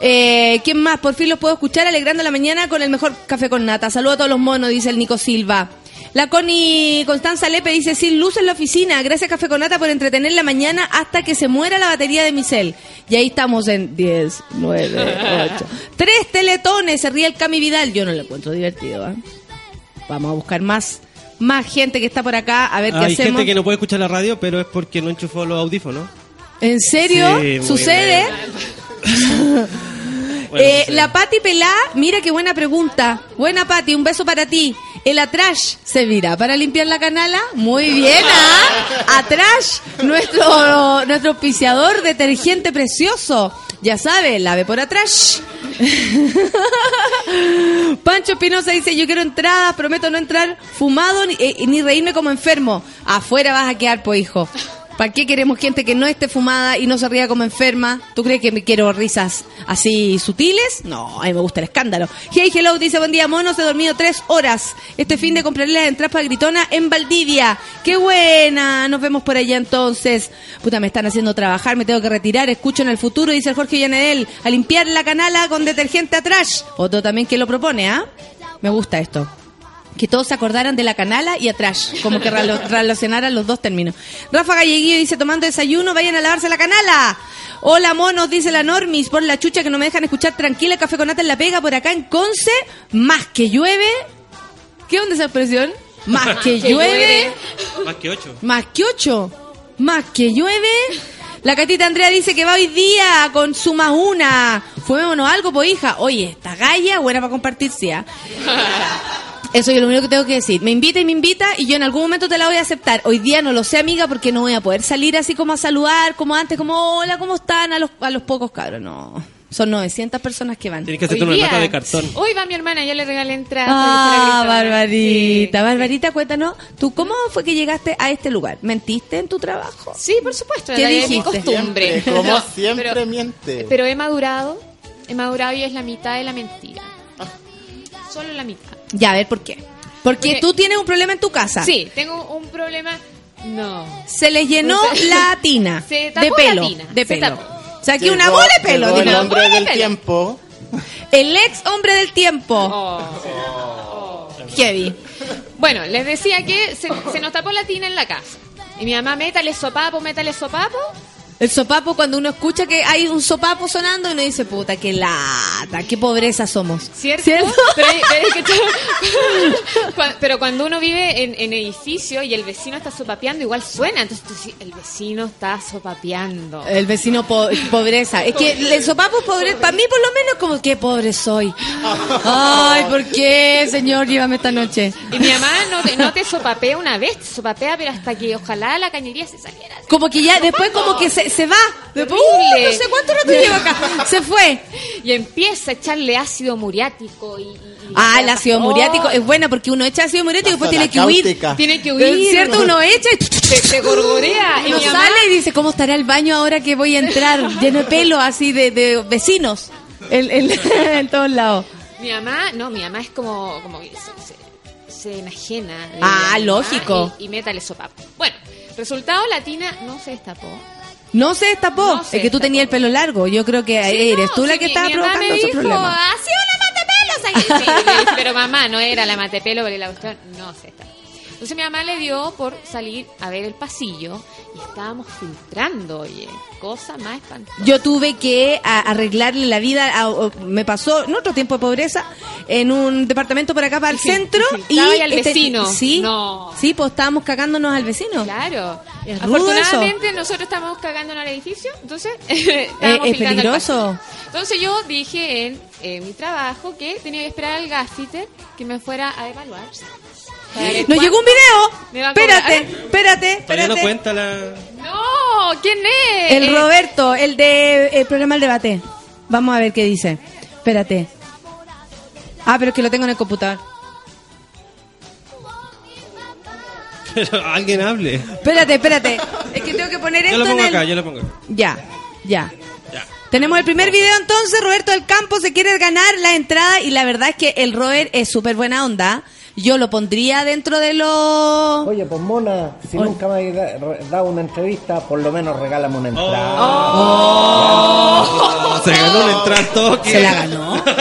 Eh, ¿Quién más? Por fin los puedo escuchar alegrando la mañana con el mejor café con nata. Saludos a todos los monos, dice el Nico Silva. La Connie Constanza Lepe dice, sin luz en la oficina, gracias Café con Nata por entretener la mañana hasta que se muera la batería de mi cel. Y ahí estamos en 10, 9, 8. Tres teletones, se ríe el Cami Vidal. Yo no lo encuentro divertido, ¿eh? Vamos a buscar más, más gente que está por acá, a ver qué Hay hacemos. gente que no puede escuchar la radio, pero es porque no enchufó los audífonos. ¿En serio? Sí, ¿Sucede? Bueno, Eh, sucede. la Pati Pelá, mira qué buena pregunta. Buena Pati, un beso para ti. ¿El Atrash servirá para limpiar la canala? Muy bien, ¿ah? Atrash, nuestro, nuestro auspiciador detergente precioso. Ya sabe, lave por Atrash. Pancho Espinosa dice, yo quiero entradas, prometo no entrar fumado ni, eh, ni reírme como enfermo. Afuera vas a quedar, pues hijo. ¿Para qué queremos gente que no esté fumada y no se ría como enferma? ¿Tú crees que me quiero risas así sutiles? No, a mí me gusta el escándalo. Hey, hello, dice, buen día, monos, he dormido tres horas. Este fin de comprarle las entradas para Gritona en Valdivia. ¡Qué buena! Nos vemos por allá entonces. Puta, me están haciendo trabajar, me tengo que retirar. Escucho en el futuro, dice el Jorge Llanedel, a limpiar la canala con detergente atrás. Otro también que lo propone, ¿ah? Me gusta esto que todos se acordaran de la canala y atrás, como que relacionaran los dos términos. Rafa Galleguillo dice, tomando desayuno, vayan a lavarse la canala. Hola, monos, dice la Normis, por la chucha que no me dejan escuchar tranquila, café con nata en la pega, por acá en Conce, más que llueve. ¿Qué onda esa expresión? Más que Que llueve, llueve. Más que ocho. más que ocho, más que llueve. La catita Andrea dice que va hoy día con su más una. Fumémonos algo, pues hija. Oye, esta galla buena para compartir, sí, ¿ah? Eso es lo único que tengo que decir. Me invita y me invita y yo en algún momento te la voy a aceptar. Hoy día no lo sé, amiga, porque no voy a poder salir así como a saludar, como antes, como hola, ¿cómo están? A los, a los pocos cabros. No. Son 900 personas que van. Tienes que hacerte una lata día- de cartón. Hoy va mi hermana, yo le regalé entradas. Ah, Barbarita. Barbarita, cuéntanos, ¿tú cómo fue que llegaste a este lugar? ¿Mentiste en tu trabajo? Sí, por supuesto. ¿Qué mi dijiste? costumbre. Siempre, como siempre pero- miente. Pero he madurado. He madurado y es la mitad de la mentira. Solo la mitad. Ya, a ver, ¿por qué? Porque Porque- tú tienes un problema en tu casa. Sí, tengo un problema. No. Se le llenó Se- la tina Se tapó de la pelo. tina, De se pelo. tapó. O sea, aquí Llegó- una bola de pelo. llegó el hombre del pelo. tiempo. El ex hombre del tiempo. Oh. Heavy. Bueno, les decía que se, se nos tapó la tina en la casa. Y mi mamá, métale sopapo, métale sopapo. El sopapo, cuando uno escucha que hay un sopapo sonando, uno dice, puta, qué lata, qué pobreza somos. ¿Cierto? ¿Cierto? Pero, pero es que tú- Cuan- pero cuando uno vive en, en edificio y el vecino está sopapeando, igual suena. Entonces tú dices, el vecino está sopapeando. El vecino po- pobreza. Es que el sopapo pobreza, para mí por lo menos como que pobre soy. Ay, ¿por qué, señor? Llévame esta noche. Y mi mamá no te, no te sopapea una vez, te sopapea, pero hasta que ojalá la cañería se saliera. Como que ya, después como que se, se va. Horrible. uh, no sé cuánto rato lleva acá. Se fue. Y empieza a echarle ácido muriático y... y- y- Ah, el ácido Oh, muriático es buena porque uno echa ácido muriático y después tiene que huir. Tiene que huir. ¿Cierto? Uno echa y Se, se gorgorea. Y uno mi mamá- sale y dice, ¿cómo estará el baño ahora que voy a entrar? Lleno de pelo así de, de vecinos en, en- en todos lados. Mi mamá, no, mi mamá es como, como se, se- se enajena. de Ah, lógico. Y, y métale sopapo. Bueno, resultado, la tina no se destapó. No se destapó. No se es que tú tenías el pelo largo. Yo creo que eres No, tú la sí, que estaba provocando me esos problemas. "Así una matepelos ahí". Sí, pero mamá, no era la matepelo, porque la cuestión no se destapó. Entonces mi mamá le dio por salir a ver el pasillo y estábamos filtrando, oye, cosa más espantosa. Yo tuve que arreglarle la vida. a- me pasó en otro tiempo de pobreza en un departamento por acá para el centro. y al este- vecino. sí, No. sí, pues estábamos cagándonos al vecino. Claro. Es Afortunadamente nosotros estamos cagando en el edificio, entonces Eh, estábamos es filtrando al peligroso. Entonces yo dije en eh, mi trabajo que tenía que esperar al gaffiter que me fuera a evaluar. Nos llegó un video. Espérate, espérate, Todavía no espérate. cuenta la... No, ¿quién es? El Eh, Roberto, el de el programa El Debate. Vamos a ver qué dice. Espérate. Ah, pero es que lo tengo en el computador. Pero alguien hable. Espérate, espérate. Es que tengo que poner Yo esto lo pongo en el... acá, yo lo pongo. Ya, ya. Ya. Tenemos el primer video entonces, Roberto del Campo se quiere ganar la entrada y la verdad es que el Robert es súper buena onda. Yo lo pondría dentro de los... Oye, pues Mona, si Oye. nunca me has dado una entrevista, por lo menos regálame una entrada. Se ganó la entrada toque. Se la ganó.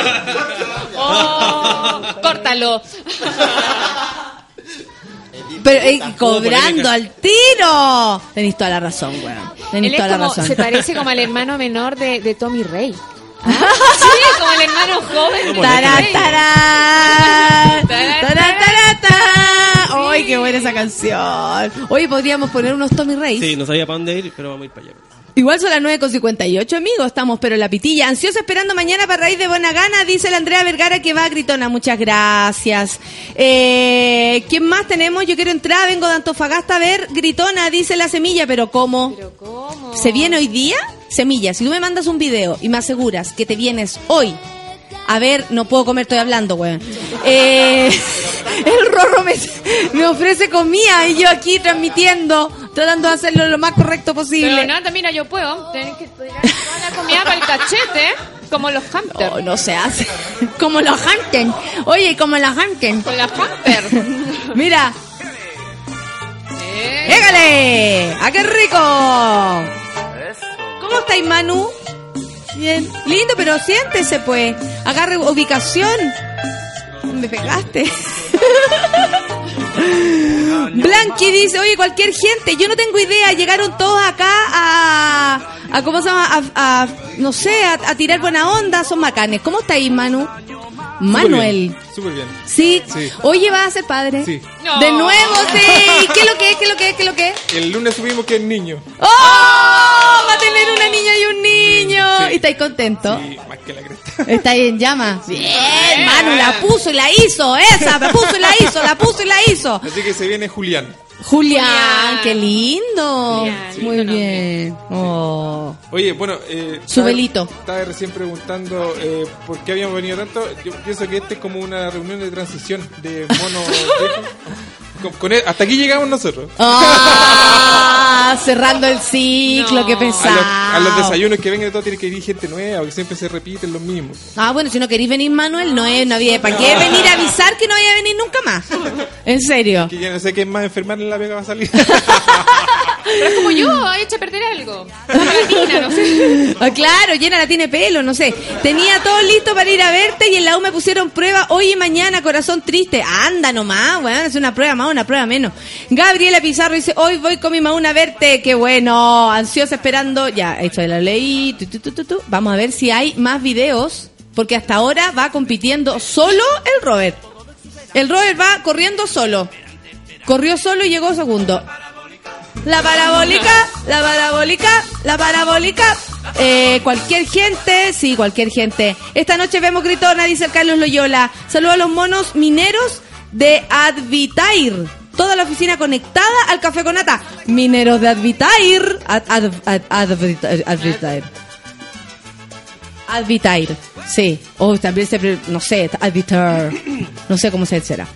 Oh, córtalo. Pero eh, cobrando al tiro. Tenéis toda la razón, weón. Tenéis Él es toda la como, razón. se parece como al hermano menor de, de Tommy Rey. ¿Ah? Sí, como el hermano joven Tará, tará. Tará, Tará, tará, tará. ¡Ay, qué buena esa canción! Hoy podríamos poner unos Tommy Reyes. Sí, no sabía para dónde ir, pero vamos a ir para allá. Igual son las 9.58, amigos. Estamos, pero en la pitilla. Ansiosa esperando mañana para raíz de buena gana, dice la Andrea Vergara que va a Gritona. Muchas gracias. Eh, ¿Quién más tenemos? Yo quiero entrar, vengo de Antofagasta a ver Gritona, dice la semilla, pero ¿cómo? Pero ¿cómo? ¿Se viene hoy día? Semilla, si tú me mandas un video y me aseguras que te vienes hoy a ver, no puedo comer, estoy hablando, weón. Eh, el Rorro me, me ofrece comida y yo aquí transmitiendo, tratando de hacerlo lo más correcto posible. Pero mira, yo puedo. Tener que tirar toda la comida para el cachete, como los hamsters. No, no se hace. Como los Hanken. Oye, como los Hanken. Con la hamster. Mira, Eh, ¡Égale! ¡Ah, qué rico! ¿Cómo estáis, Manu? Bien. Lindo, pero siéntese, pues. Agarre ubicación. Me pegaste. Blanqui dice, oye, cualquier gente, yo no tengo idea, llegaron todos acá a, a ¿cómo se llama? A, no sé, a tirar buena onda, son macanes. ¿Cómo estáis, Manu? Manuel. Súper bien. ¿Sí? Sí. Oye, ¿vas a ser padre? Sí. No. De nuevo, sí. ¿Qué es lo que es? ¿Qué es lo que es? ¿Qué es lo que es? El lunes subimos que es niño. ¡Oh! Va a tener una niña y un niño. Sí. ¿Y estáis contento? Y más que la cresta. ¿Estáis en llamas? Bien, Manu, la puso y la hizo. Esa, la puso y la hizo, la puso y la hizo. Así que se viene Julián. Julián, Julián. qué lindo. Julián, Muy lindo bien. Oh. Oye, bueno, eh, Su estaba- velito. Estaba recién preguntando eh, por qué habíamos venido tanto. Yo pienso que este es como una reunión de transición de mono. Con- hasta aquí llegamos nosotros. Ah, cerrando el ciclo, No. qué A los, pesado. a los desayunos que vengan de todo tiene que ir gente nueva, que siempre se repiten los mismos. Ah, bueno, si no queréis venir, Manuel, no es, no había. ¿Para qué venir a avisar que no vaya a venir nunca más? En serio. Que ya no sé qué más enfermar en la vega va a salir. Pero es como yo, he hecho a perder algo. No. Ah, claro, llena la tiene pelo, no sé. Tenía todo listo para ir a verte y en la U me pusieron prueba hoy y mañana, corazón triste. Anda nomás, weón, es una prueba más, una prueba menos. Gabriela Pizarro dice, hoy voy con mi mauna a verte, qué bueno, ansiosa esperando. Ya, esto de la ley. Vamos a ver si hay más videos, porque hasta ahora va compitiendo solo el Robert. El Robert va corriendo solo. Corrió solo y llegó segundo. La parabólica, la parabólica, la parabólica. Eh, cualquier gente, sí, cualquier gente. Esta noche vemos Gritona, dice el Carlos Loyola. Saludos a los monos mineros de Advitair. Toda la oficina conectada al café con nata. Mineros de Advitair. Ad- ad- ad- Advitair. Advitair, sí. O también se, no sé, Advitair. No sé cómo se será.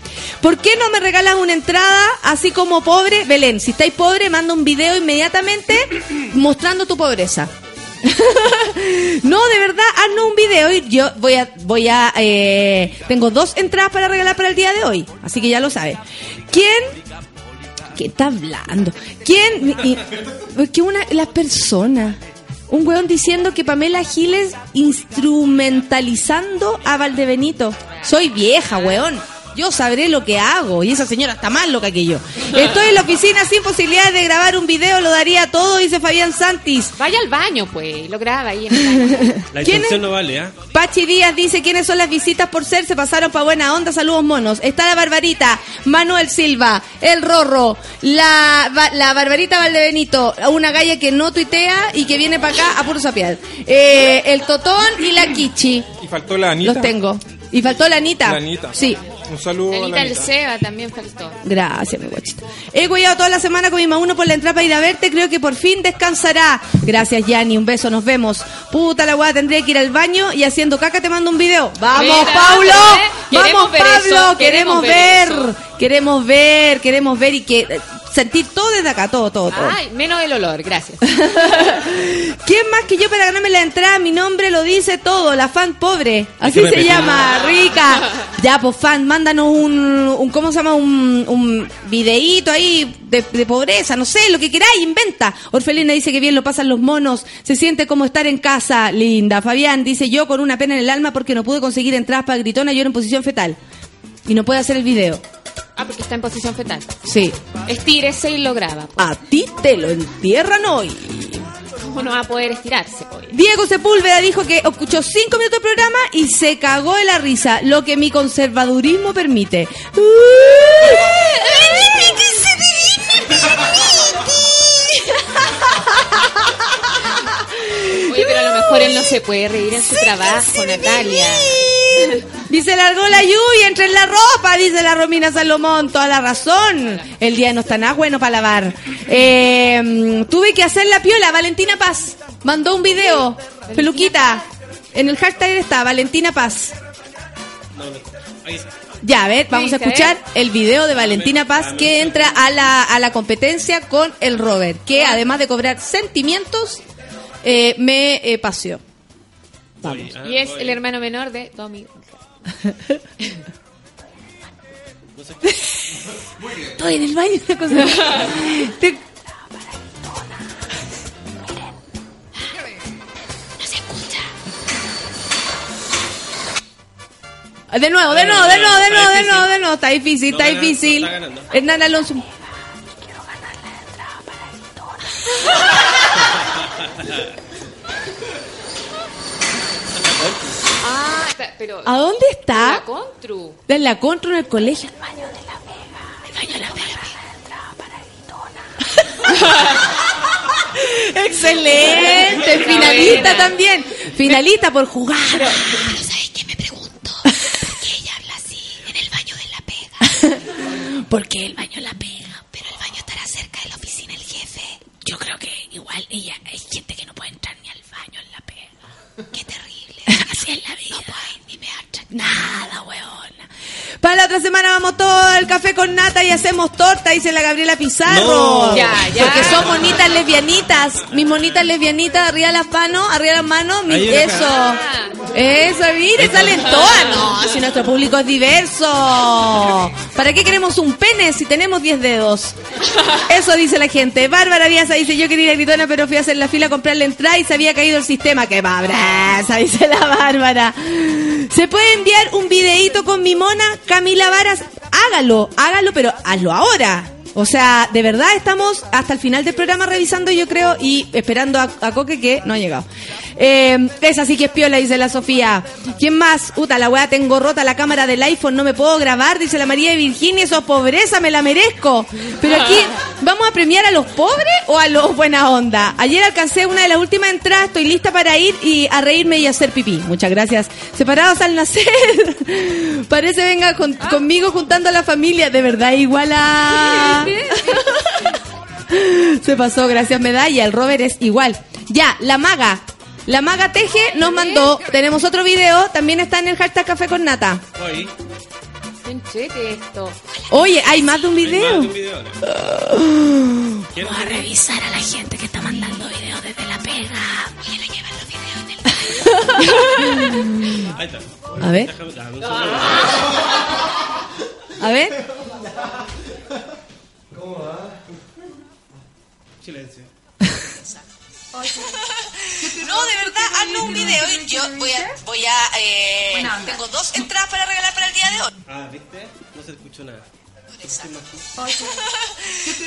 ¿Por qué no me regalas una entrada así como pobre? Belén, si estáis pobre, manda un video inmediatamente mostrando tu pobreza. No, de verdad, haznos un video y yo voy a, voy a, eh, tengo dos entradas para regalar para el día de hoy, así que ya lo sabes. ¿Quién? ¿Qué está hablando? ¿Quién? y- que una, las personas. Un weón diciendo que Pamela Giles instrumentalizando a Valdebenito. Soy vieja, weón. Yo sabré lo que hago y esa señora está más loca que yo. Estoy en la oficina sin posibilidades de grabar un video, lo daría todo, dice Fabián Santis. Vaya al baño, pues, lo graba ahí en el baño. La ¿Quién intención no vale, ¿ah? Pachi Díaz dice quiénes son las visitas por ser, se pasaron para buena onda, saludos monos. Está la Barbarita, Manuel Silva, el Rorro, la, la Barbarita Valdebenito, una galla que no tuitea y que viene para acá a puro sapiar. Eh, el Totón y la Kichi, Y faltó la Anita. los tengo. Y faltó la Anita. La Anita. Sí. Un saludo Anita el. Seba también faltó. Gracias, mi guachito. He cuidado toda la semana con mi uno por la entrada para ir a verte. Creo que por fin descansará. Gracias, Yanni. Un beso, nos vemos. Puta la weá, tendría que ir al baño y haciendo caca te mando un video. ¡Vamos, Mira, Paulo! ¿eh? Queremos ¡Vamos, Pablo! queremos queremos ver. ver. Queremos ver, queremos ver y que eh, sentir todo desde acá, todo, todo, todo. Ay, menos el olor, gracias. ¿Quién más que yo para ganarme la entrada? Mi nombre lo dice todo, la fan pobre. Así se repetir. llama, rica. Ya, pues fan, mándanos un, un ¿cómo se llama? Un, un videíto ahí de, de pobreza, no sé, lo que queráis, inventa. Orfelina dice que bien lo pasan los monos, se siente como estar en casa, linda. Fabián dice yo con una pena en el alma porque no pude conseguir entradas para Gritona, yo en posición fetal. Y no puede hacer el video. Ah, porque está en posición fetal. Sí. Estírese y lo graba. A ti te lo entierran hoy. ¿Cómo no va a poder estirarse, pues? Diego Sepúlveda dijo que escuchó cinco minutos del programa y se cagó de la risa, lo que mi conservadurismo permite. Pero a lo mejor él no se puede reír en su trabajo, Natalia. Dice largó la lluvia entre en la ropa, dice la Romina Salomón, toda la razón. El día no está nada bueno para lavar. Eh, tuve que hacer la piola, Valentina Paz. Mandó un video, peluquita. En el hashtag está Valentina Paz. Ahí está. Ya, a ver, vamos a ¿Viste, escuchar el video de Valentina Paz que entra a la, a la competencia con el Robert, que además de cobrar sentimientos, eh, me eh, paseó. Oye, ah, Y es oye. el hermano menor de Tommy. Estoy en el baño, una cosa. Te- De nuevo, de nuevo, de nuevo, de nuevo, de nuevo, de nuevo. Está difícil, está difícil. no está ganando. Hernán Alonso. Ah, está- pero... ¿A dónde La está? Contru. En la contra en el colegio. Excelente, finalista buena. también. Finalista por jugar. ¿Sabes qué me pregunto? ¿Por qué ella habla así en el baño de la pega? Porque el baño la pega, pero el baño estará cerca de la oficina del jefe. Yo creo que igual ella hay gente que no puede entrar ni al baño en la pega. Qué terrible. Así es la vida. No puede ni me nada, weona. Para la otra semana vamos todo al café con nata y hacemos torta, dice la Gabriela Pizarro. No. Ya, ya. Porque son monitas lesbianitas. Mis monitas lesbianitas, arriba las manos, arriba las manos. eso. Eso, mire, salen todas. No, si nuestro público es diverso. ¿Para qué queremos un pene si tenemos 10 dedos? Eso dice la gente. Bárbara Díaz dice, yo quería ir a Gritona, pero fui a hacer la fila a comprar la entrada y se había caído el sistema. ¡Qué babraza! Dice la Bárbara. ¿Se puede enviar un videíto con mi mona, Camila Varas? Hágalo, hágalo, pero hazlo ahora. O sea, de verdad estamos hasta el final del programa revisando, yo creo, y esperando a, a Coque que no ha llegado. Eh, esa sí que es piola, dice la Sofía. ¿Quién más? Uta, la weá, tengo rota la cámara del iPhone, no me puedo grabar, dice la María de Virginia, eso es pobreza, me la merezco. Pero aquí, ¿vamos a premiar a los pobres o a los buena onda? Ayer alcancé una de las últimas entradas, estoy lista para ir y a reírme y hacer pipí. Muchas gracias. Separados al nacer. Parece venga con- conmigo juntando a la familia, de verdad, igual a... Se pasó, gracias medalla. El Robert es igual. Ya, la maga. La maga Teje nos mandó. Tenemos otro video. También está en el hashtag Café con Nata. Oye, esto. Hay más de un video. ¿Quién? Voy a revisar a la gente que está mandando videos desde la pega. Voy a la llevar Ahí está. A ver. A ver. Silencio. No, de verdad, haznos un video y yo voy a, voy a, eh, tengo dos entradas para regalar para el día de hoy. Ah, ¿viste? No se escuchó nada.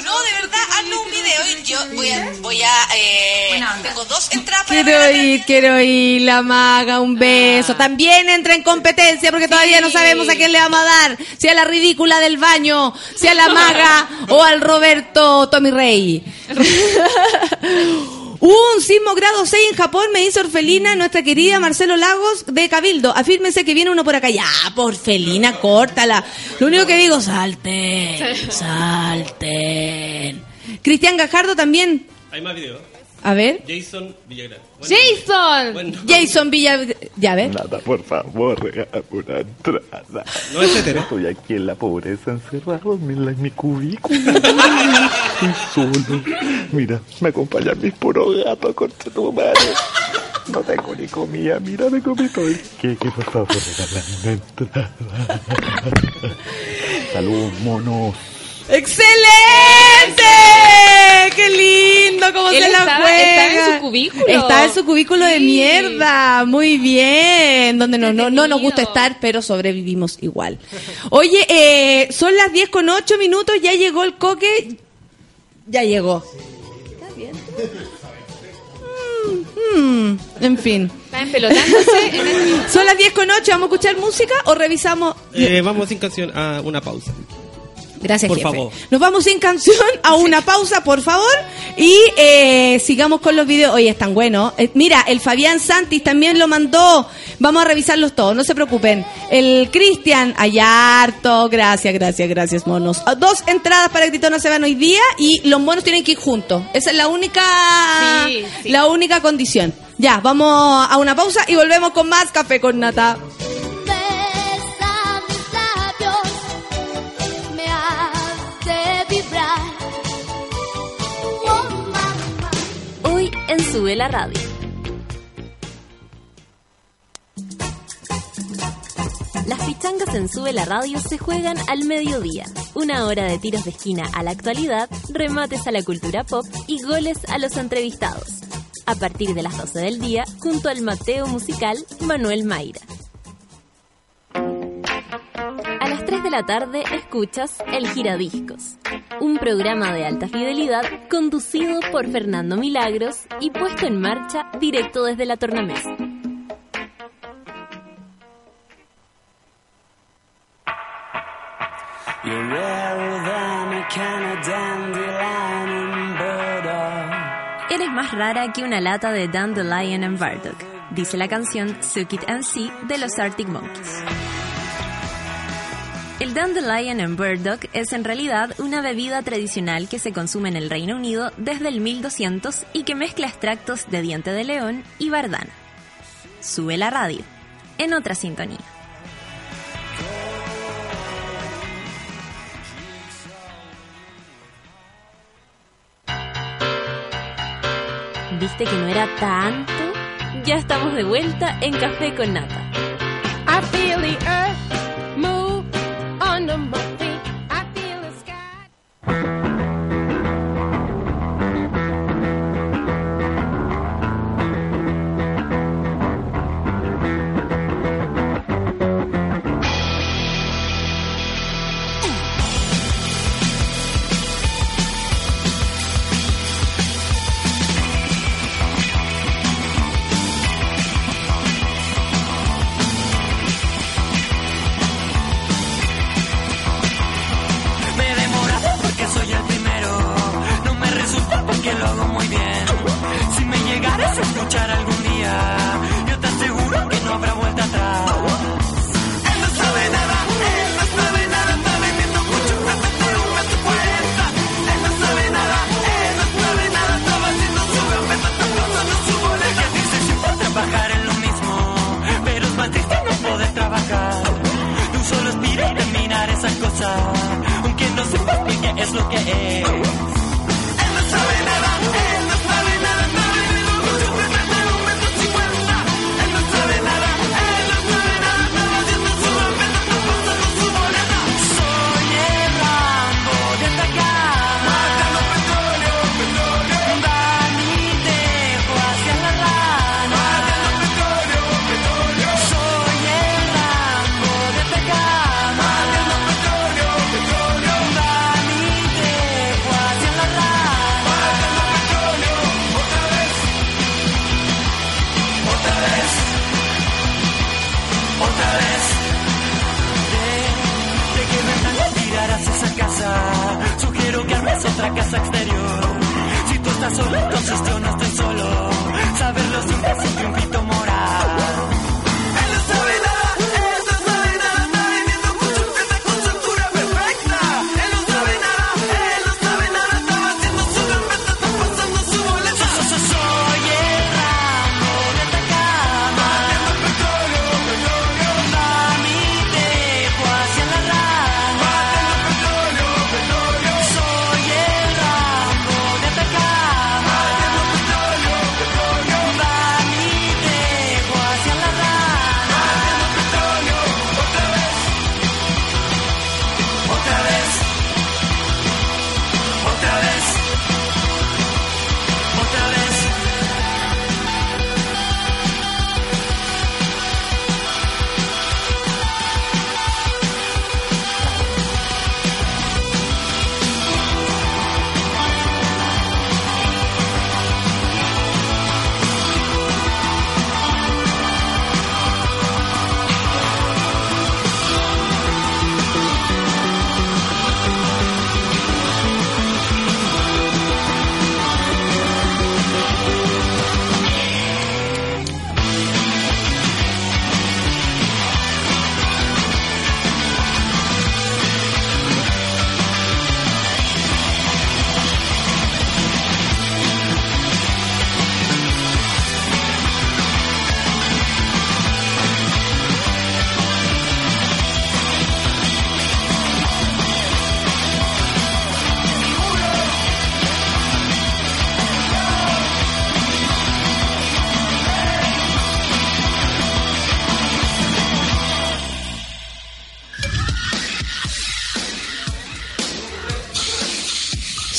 No, de verdad, haznos un video y yo voy a, voy a, eh, tengo dos entradas para Quiero regalar para el ir, quiero ir, la maga, un beso. También entra en competencia porque todavía no sabemos a quién le vamos a dar. Si a la ridícula del baño, si a la maga o al Roberto Tommy Rey. Un sismo grado 6 en Japón me hizo orfelina nuestra querida Marcelo Lagos de Cabildo. Afírmense que viene uno por acá. Ya, por felina, córtala. Lo único que digo, salten, salten. Cristian Gajardo también. Hay más videos. A ver. Jason Villagrán. Bueno, ¡Jason! bueno. Jason Villa... Ya ves. Nada, por favor, regálame una entrada. No es hetero. Estoy aquí en la pobreza, encerrado en, mi cubículo. Estoy solo. Mira, me acompañan mis puros gatos, contra tu madre. No tengo ni comida, mira, me comí todo el queque, por favor, regálame una entrada. Saludos, monos. ¡Excelente! ¡Qué lindo! ¿Cómo Él se la estaba- juega? estaba en su cubículo. Estaba en su cubículo de mierda. Muy bien. Donde no, no, no nos gusta estar, pero sobrevivimos igual. Oye, eh, son las 10 con 8 minutos. Ya llegó el coque. Ya llegó. Está bien. Mm, mm, en fin. Está empelotándose en el... Son las 10 con 8. ¿Vamos a escuchar música o revisamos? Eh, vamos sin canción a una pausa. Gracias, Por jefe. favor. Nos vamos sin canción a una pausa, por favor. Y eh, sigamos con los videos. Oye, están buenos. Eh, mira, el Fabián Santis también lo mandó. Vamos a revisarlos todos, no se preocupen. El Cristian, hay harto. Gracias, gracias, gracias, monos. Ah, Dos entradas para el grito no se van hoy día y los monos tienen que ir juntos. Esa es la única, Sí, sí. la única condición. Ya, vamos a una pausa y volvemos con más café con nata. En Sube la Radio. Las pichangas en Sube la Radio se juegan al mediodía. Una hora de tiros de esquina a la actualidad, remates a la cultura pop y goles a los entrevistados. A partir de las 12 del día, junto al Mateo musical Manuel Mayra. 3 de la tarde escuchas El Giradiscos, un programa de alta fidelidad conducido por Fernando Milagros y puesto en marcha directo desde la tornamesa. You're rarer than a burdock. Eres más rara que una lata de Dandelion and Bardock, dice la canción Suck It and See de los Arctic Monkeys. El Dandelion and Burdock es en realidad una bebida tradicional que se consume en el Reino Unido desde el 1200 y que mezcla extractos de diente de león y bardana. Sube la radio, en otra sintonía. ¿Viste que no era tanto? Ya estamos de vuelta en Café con Nata. Under my feet. I feel the sky.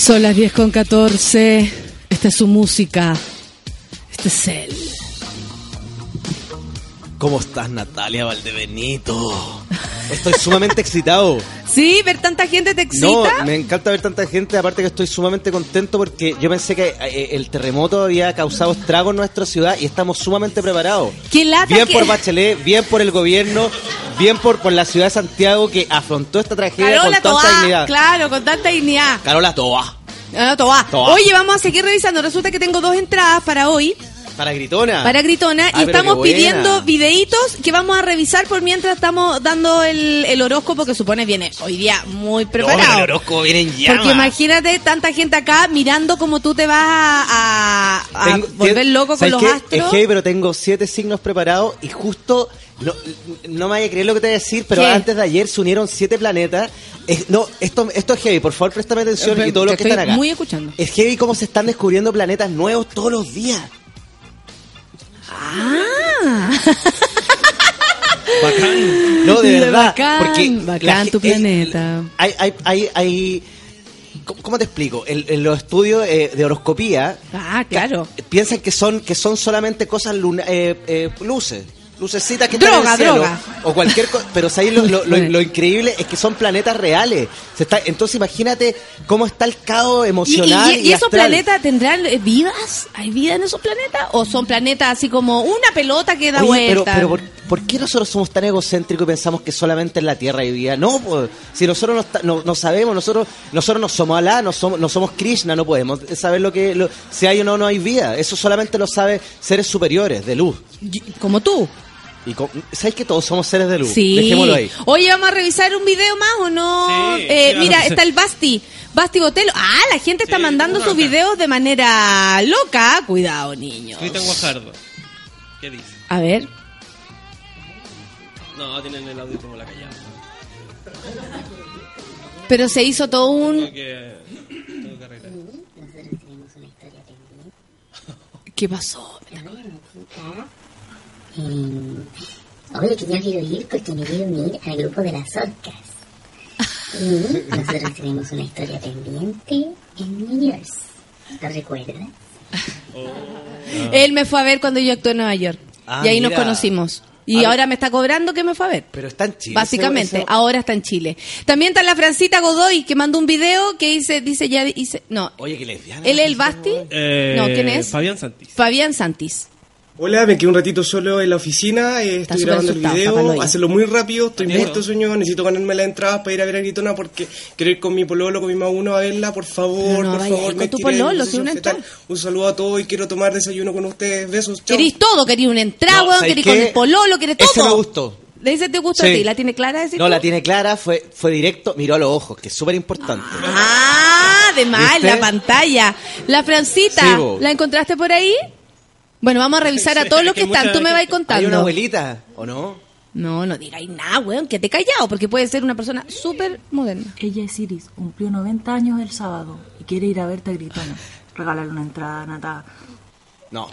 Son las 10 con 14. Esta es su música. Este es él. ¿Cómo estás, Natalia Valdebenito? Estoy sumamente excitado. Sí, ver tanta gente te excita. No, me encanta ver tanta gente, aparte que estoy sumamente contento porque yo pensé que eh, el terremoto había causado estragos en nuestra ciudad y estamos sumamente preparados. Qué lata Bien que- por Bachelet, bien por el gobierno, bien por, por la ciudad de Santiago que afrontó esta tragedia Carola con tanta dignidad. claro, con tanta dignidad. Carola Toa, Toá. Toá. Oye, vamos a seguir revisando. Resulta que tengo dos entradas para hoy, para Gritona. para Gritona, Ah, y estamos pidiendo videitos que vamos a revisar por mientras estamos dando el, el horóscopo que supone viene hoy día muy No, preparado. el horóscopo viene en llamas. Porque imagínate tanta gente acá mirando como tú te vas a, a- a Tengo- volver loco con ¿sabes los qué? astros. Es heavy, pero tengo siete signos preparados y justo, no, no me vaya a creer lo que te voy a decir, pero ¿Qué? antes de ayer se unieron siete planetas. Es- no, esto, esto es heavy, por favor préstame atención y todos los que están acá. muy escuchando. Es heavy cómo se están descubriendo planetas nuevos todos los días. Ah. Bacán. No, de verdad. Bacán, porque bacán la tu es- planeta. hay, hay, hay, hay- ¿cómo- ¿Cómo te explico? En, en los estudios eh, de horoscopía Ah, claro. piensan que son que son solamente cosas luna- eh, eh, luces lucecitas que Droga, en el cielo droga. o cualquier cosa pero ¿sabes lo, lo- lo- lo increíble es que son planetas reales Se está, entonces imagínate cómo está el caos ¿Y, y- emocional y- y esos astral. planetas tendrán eh, vidas? ¿Hay vida en esos planetas? ¿O son planetas así como una pelota que da Oye, pero, vuelta? pero ¿por, por qué nosotros somos tan egocéntricos y pensamos que solamente en la Tierra hay vida? No, pues, si nosotros no, no- no sabemos, nosotros nosotros no somos Alá, no somos, no somos Krishna, no podemos saber lo que lo- si hay o no no hay vida. Eso solamente lo saben seres superiores, de luz. Como tú. Y ¿Sabes que todos somos seres de luz? Sí. Dejémoslo ahí. Oye, ¿vamos a revisar un video más o no? Sí, Eh, mira, está el Basti. Basti Botelo. Ah, la gente está mandando sus videos de manera loca. Cuidado, niños. Cristian Guajardo. ¿Qué dice? A ver. No, tienen el audio como la callada. Pero se hizo todo un... Tengo que, tengo que arreglar. ¿Qué pasó? Oye, que yo quiero ir porque me quiero unir al grupo de las orcas. Y nosotros tenemos una historia pendiente en New Jersey. ¿Lo recuerdas? Él me fue a ver cuando yo actué en Nueva York. Ah, y ahí nos mira. conocimos. A Y ver. ahora me está cobrando que me fue a ver. Pero está en Chile. Básicamente, ese- ese- ahora está en Chile. También está la Francita Godoy que mandó un video que dice, dice ya dice, no, Oye, que lesbiana. él es el Basti. Eh, No, ¿quién es? Fabián Santis. Fabián Santis. Hola, me quedé un ratito solo en la oficina, eh, estoy grabando el video, hacerlo muy rápido, estoy muerto de sueño, necesito ganarme la entrada para ir a ver a Gritona porque quiero ir con mi pololo, con mi uno a verla, por favor, no por vaya favor. con tu pololo, tal. Un saludo a todos y quiero tomar desayuno con ustedes, besos, chao. Querís todo, querís una entrada, No, weón, ¿sabes querís qué? con el pololo, querés todo. Ese me gustó. ¿Le dice te gusta Sí. a ti? ¿La tiene clara? No, tú? la tiene clara, fue, fue directo, miró a los ojos, que es súper importante. Ah, además, ¿Viste? la pantalla. La Francita, Sí. ¿la encontraste por ahí? Bueno, vamos a revisar a todos los que están. Tú me vas ¿Hay contando. una abuelita o no? No, no digáis nada, weón, que te he callado, porque puede ser una persona súper moderna. Ella es Iris, cumplió 90 años el sábado y quiere ir a verte a Gritona. Regálale una entrada, Nata. No.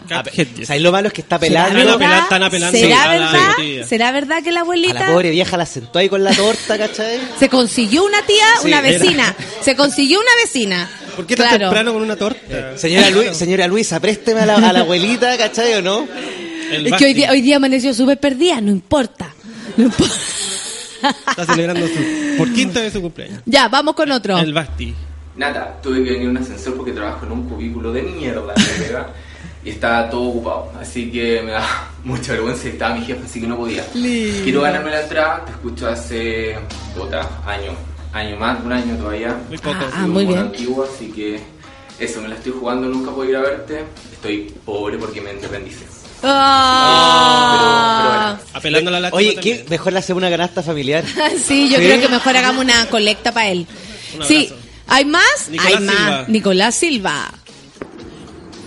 ¿Sabes lo malo es que está pelando? ¿Será verdad? ¿Será Sí. verdad? Sí. ¿Será verdad que la A abuelita la pobre vieja la sentó ahí con la torta, ¿cachai? se consiguió una tía, Sí, una era. vecina? Se consiguió una vecina. ¿Por qué tan Claro. temprano con una torta? Señora, Luis, señora Luisa, présteme a la, a la abuelita, ¿cachai o no? El Es que hoy día, hoy día amaneció súper perdida, no importa. No importa. está celebrando su, por quinta vez su cumpleaños. Ya, vamos con otro. El Basti. Nata, tuve que venir en un ascensor porque trabajo en un cubículo de mierda pega, y estaba todo ocupado. Así que me da mucha vergüenza y estaba mi jefe, así que no podía. Lindo. Quiero ganarme la entrada, te escucho hace, puta, año, año más, un año todavía. Muy poco. Ah, ah, muy bien. Antiguo, así que eso, me la estoy jugando, nunca puedo ir a verte. Estoy pobre porque me independicé. Ah. Apelando a la lástima Oye. ¿qué? Mejor le hacer una canasta familiar. Sí, yo ¿Sí? creo que mejor hagamos una colecta para él. Un Sí, ¿hay más? Nicolás hay más. Silva. Nicolás Silva.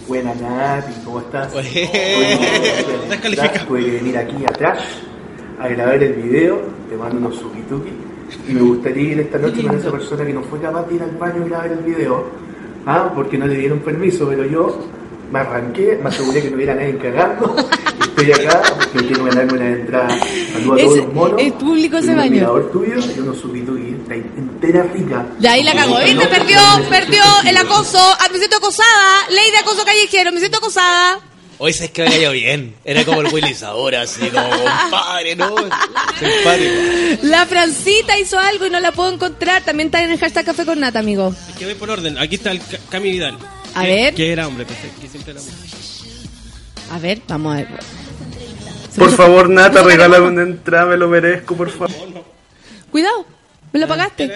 Buenas Nati, ¿cómo estás? Descalifica. Tuve que venir aquí atrás a grabar el video, te mando unos suki y me gustaría ir esta noche con esa persona que no fue capaz de ir al baño y grabar el video, ah, porque no le dieron permiso, pero yo me arranqué, me aseguré que no hubiera nadie cagando, estoy acá porque quiero ganarme una entrada, saludo a todos los monos, el público se bañó. admirador tuyo y unos suki está entera rica. De ahí la cagó. ¿Viste? Perdió, perdió el acoso. Ah, me siento acosada. Ley de acoso callejero. Me siento acosada. Hoy sabes que me cayó bien. Era como el Willy ahora, así como compadre, ¿no? Simpático. La Francita hizo algo y no la puedo encontrar. También está en el hashtag Café con Nata, amigo. Es que voy por orden. Aquí está el Ca- Cami Vidal. A Que- ver. Que era hombre, perfecto. Que siempre era hombre. A ver, vamos a ver. Por favor, Nata, regálame una entrada, me lo merezco, por favor. Cuidado, me lo pagaste.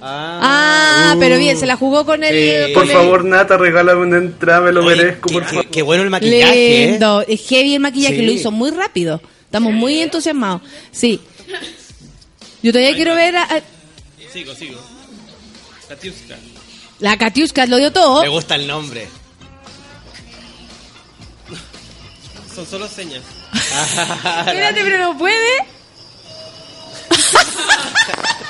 Ah, Ah, pero bien, se la jugó con el. Por favor, Nata, regálame una entrada, me lo Oye, merezco, qué- por qué- favor. Qué bueno el maquillaje, ¿eh? Lindo. Es heavy el maquillaje, Sí. lo hizo muy rápido. Estamos muy entusiasmados. Sí. Yo todavía quiero ver a, a- Sigo, sigo. Katiuska. la Katiuska, lo dio todo. Me gusta el nombre. Son solo señas. Espérate, pero no puede.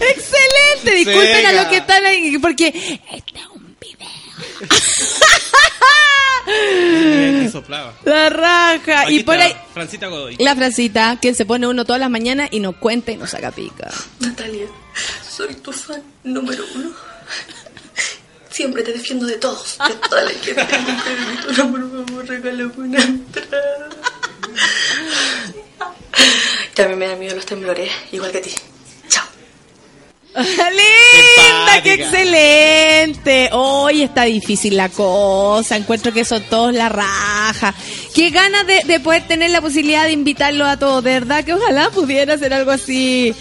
Excelente, disculpen a los que están ahí, porque este es un Me soplaba. la raja. Aquí y por ahí, Francita Godoy. la Francita, quien se pone uno todas las mañanas y nos cuenta y nos saca pica. Natalia, soy tu fan número uno. Siempre te defiendo de todos, de toda la gente. No, por favor, regálame una entrada. También me da miedo los temblores, igual que a ti. ¡Linda! ¡Qué excelente! Hoy está difícil la cosa. Encuentro que son todos la raja. Qué ganas de, de poder tener la posibilidad de invitarlos a todos. De verdad que ojalá pudiera hacer algo así.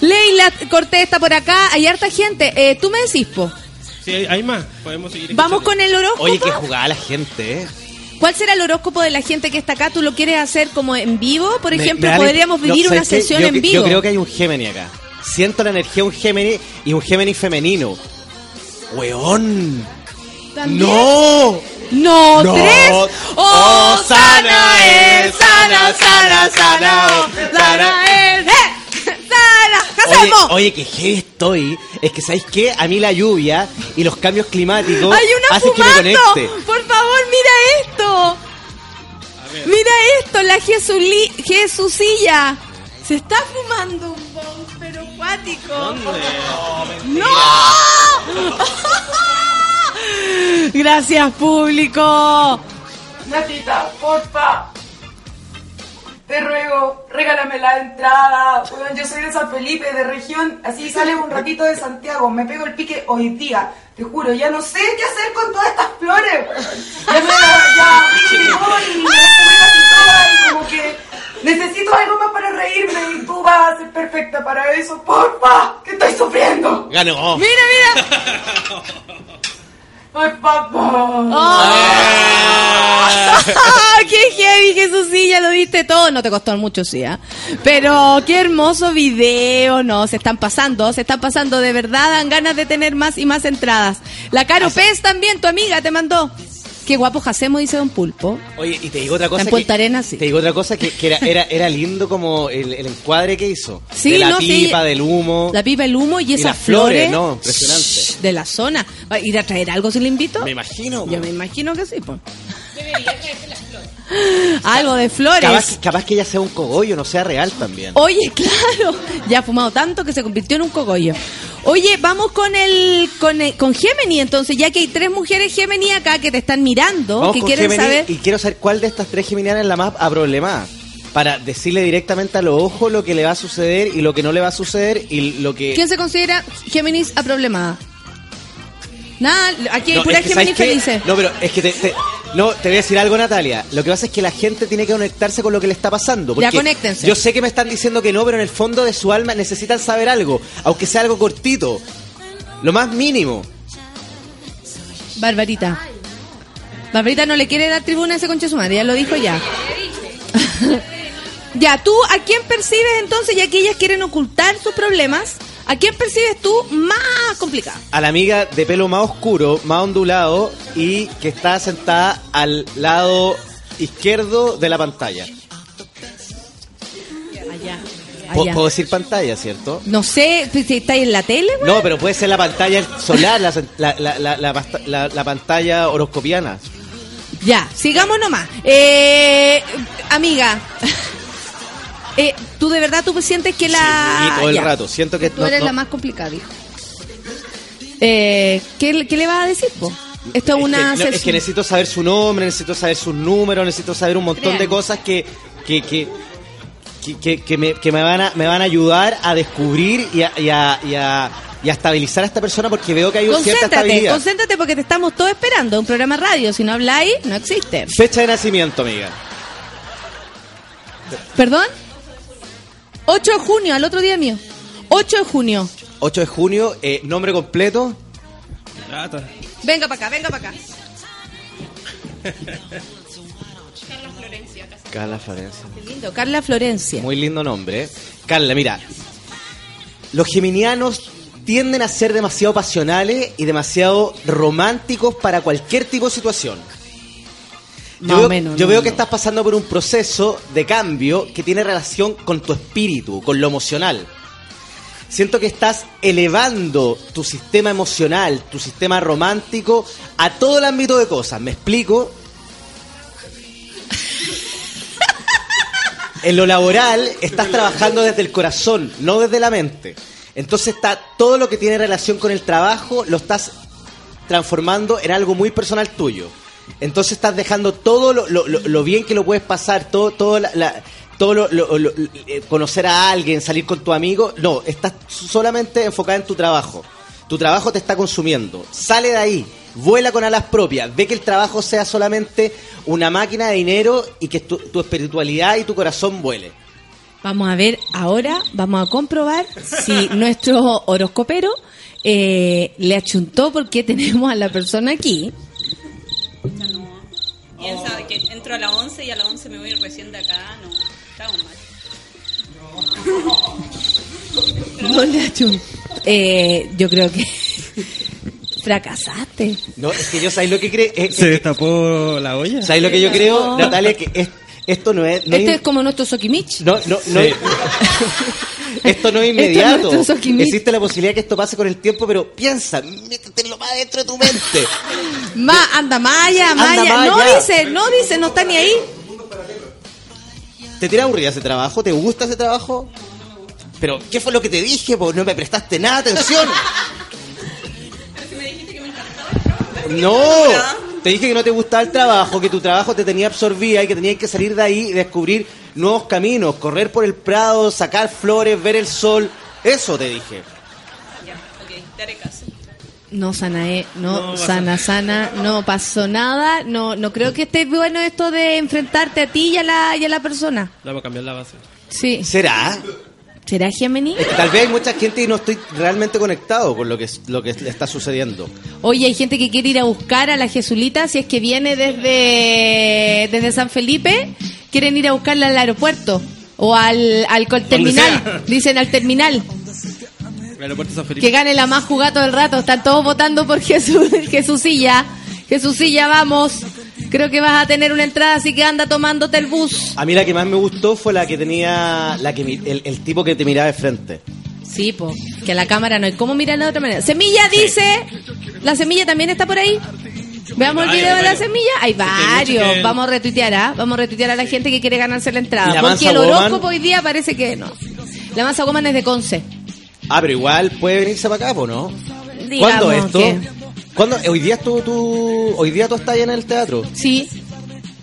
Leila Cortés está por acá. Hay harta gente. Eh, Tú me decís, po. Sí, hay, hay más. Podemos seguir. Vamos con el horóscopo. Oye, que jugaba la gente, ¿eh? ¿Cuál será el horóscopo de la gente que está acá? ¿Tú lo quieres hacer como en vivo? Por ejemplo, me podríamos vivir una sesión Yo en vivo. Yo creo que hay un Gemini acá. Siento la energía de un Gemini y un Gemini femenino. ¡Weón! ¿También? ¡No! ¡No! No. ¡Tres! ¡Oh, Oh, sana es! ¡Sana, sana, sana! ¡Oh, sana es! ¡Eh! ¡Sana! ¿Qué Oye, que heavy estoy. Es que, ¿sabéis qué? A mí la lluvia y los cambios climáticos ¡Hay una hacen que me fumando! conecte. ¡Por favor, mira esto! ¡Mira esto! La Jesuli Jesucilla. Se está fumando un bong, pero acuático. ¡No! Gracias, público. Natita, porfa. Te ruego, regálame la entrada. Yo soy de San Felipe, de región, así sale un ratito de Santiago, me pego el pique hoy día. Te juro, ya no sé qué hacer con todas estas flores. Ya me ya abrí y voy, y como que necesito algo más para reírme y tú vas a ser perfecta para eso, porfa, que estoy sufriendo. Ganó. Mira, mira. Por favor. ¡Ah! ¡Qué heavy, Jesús! Sí, ya lo viste todo. No te costó mucho, sí, ¿ah? Pero qué hermoso video. No, se están pasando, se están pasando. De verdad, dan ganas de tener más y más entradas. La Caro Pez también, tu amiga, te mandó. Qué guapo hacemos, dice Don Pulpo. Oye, y te digo otra cosa. En que- Punta Arenas, sí. Te digo otra cosa que, que era, era, era lindo como el, el encuadre que hizo. Sí, de la no, sí. pipa, del humo. La pipa, el humo y y esas las flores, flores. ¿no? Impresionante. de la zona. ¿Va a ir a traer algo si le invito? Me imagino. Yo me imagino que sí, pues. Algo de flores. Capaz, capaz que ella sea un cogollo, no sea real también. Oye, claro, ya ha fumado tanto que se convirtió en un cogollo. Oye, vamos con el con, el- con Gemini entonces, ya que hay tres mujeres Gemini acá que te están mirando, Vamos que con quieren Gemini saber. Y quiero saber cuál de estas tres geminianas es la más aproblemada. Para decirle directamente a los ojos lo que le va a suceder y lo que no le va a suceder y lo que... ¿Quién se considera Géminis aproblemada? Nada, aquí hay No, que, Géminis felices. No, pero es que te, te- no, te voy a decir algo, Natalia. Lo que pasa es que la gente tiene que conectarse con lo que le está pasando. Ya, conéctense. Yo sé que me están diciendo que no, pero en el fondo de su alma necesitan saber algo, aunque sea algo cortito. Lo más mínimo. Barbarita. Barbarita no le quiere dar tribuna a ese concha su madre, ya lo dijo ya. ya, tú, ¿a quién percibes entonces, ya que ellas quieren ocultar sus problemas? ¿A quién percibes tú más complicada? A la amiga de pelo más oscuro, más ondulado y que está sentada al lado izquierdo de la pantalla. Allá. Puedo decir pantalla, ¿cierto? No sé si estáis en la tele, güey. No, pero puede ser la pantalla solar, la pantalla horoscopiana. Ya, sigamos nomás. Eh, amiga, eh, ¿tú de verdad tú sientes que la... todo el ya. rato. Siento que Tú no- eres no- la más complicada, dijo. Eh, ¿qué, qué le vas a decir, po? Esto es una... que, no, es que necesito saber su nombre, necesito saber sus números, necesito saber un montón de cosas que, que, que, que, me, que me van a, me van a ayudar a descubrir y a, y a, y a- y a estabilizar a esta persona porque veo que hay una cierta Concéntrate, estabilidad. concéntrate porque te estamos todos esperando. Un programa radio, si no habláis, no existe. Fecha de nacimiento, amiga. ¿Perdón? 8 de junio, al otro día mío. 8 de junio. 8 de junio, eh, nombre completo. Venga para acá, venga para acá. Carla Florencia. Qué lindo, Carla Florencia. Muy lindo nombre. ¿eh? Carla, mira. Los geminianos tienden a ser demasiado pasionales y demasiado románticos para cualquier tipo de situación. Yo, veo, menos, yo no, veo no. que estás pasando por un proceso de cambio que tiene relación con tu espíritu, con lo emocional. Siento que estás elevando tu sistema emocional, tu sistema romántico a todo el ámbito de cosas. ¿Me explico? En lo laboral estás trabajando desde el corazón, no desde la mente. Entonces está todo lo que tiene relación con el trabajo lo estás transformando en algo muy personal tuyo. Entonces estás dejando todo lo, lo- lo- lo bien que lo puedes pasar, todo, todo, la- la- todo lo, lo- lo- eh, conocer a alguien, salir con tu amigo. No, estás solamente enfocada en tu trabajo. Tu trabajo te está consumiendo. Sale de ahí, vuela con alas propias, ve que el trabajo sea solamente una máquina de dinero y que tu, tu espiritualidad y tu corazón vuele. Vamos a ver, ahora vamos a comprobar si nuestro horoscopero eh, le achuntó porque tenemos a la persona aquí. Piensa que entro a las 11 y a las 11 me voy recién de acá. No, estamos mal. No le achuntó. Eh, yo creo que fracasaste. No, es que yo sabéis lo que creo. Se destapó la olla. ¿Sabéis lo que yo No. creo, Natalia? Que es- esto no es. No este es- es como nuestro Sokimich. No, no, no. Sí. Esto no es Esto inmediato. es. Existe la posibilidad que esto pase con el tiempo, pero piensa, métete lo más dentro de tu mente. Ma, anda Maya, Maya. No dice, no dice, no está ni ahí. ¿Te tiene aburrida ese trabajo? ¿Te gusta ese trabajo? Pero, ¿qué fue lo que te dije? Pues no me prestaste nada atención. Pero si me dijiste que me encantaba el trabajo. No, Te dije que no te gustaba el trabajo, que tu trabajo te tenía absorbida y que tenías que salir de ahí y descubrir nuevos caminos, correr por el prado, sacar flores, ver el sol. Eso te dije. Ya, ok, te haré caso. No, Sanae, no, No sana, sana, no pasó nada. No, no creo que esté bueno esto de enfrentarte a ti y a la, y a la persona. Vamos a cambiar la base. Sí. ¿Será? ¿Será Gemini? Es que tal vez hay mucha gente y no estoy realmente conectado con lo que, lo que le está sucediendo. Oye, hay gente que quiere ir a buscar a la Jesulita si es que viene desde, desde San Felipe. Quieren ir a buscarla al aeropuerto o al, al terminal. Dicen al terminal. El aeropuerto de San Felipe. Que gane la más jugada todo el rato. Están todos votando por Jesús, Jesúsilla. Jesúsilla, vamos. Creo que vas a tener una entrada, así que anda tomándote el bus. A mí la que más me gustó fue la que tenía la que el, el tipo que te miraba de frente. Sí, po, que a la cámara no hay cómo mirarla de otra manera. Semilla dice, la semilla también está por ahí. Veamos el video de la semilla. Hay varios. que- Vamos a retuitear, ¿ah? Vamos a retuitear a la gente que quiere ganarse la ¿Y entrada. la Porque el horóscopo hoy día parece que no. La masa Woman es de Conce. Ah, pero igual puede venirse para acá, ¿po no? ¿Cuándo esto? que- ¿Cuándo? ¿Hoy día tú, tú, hoy día tú estás ahí en el teatro? Sí.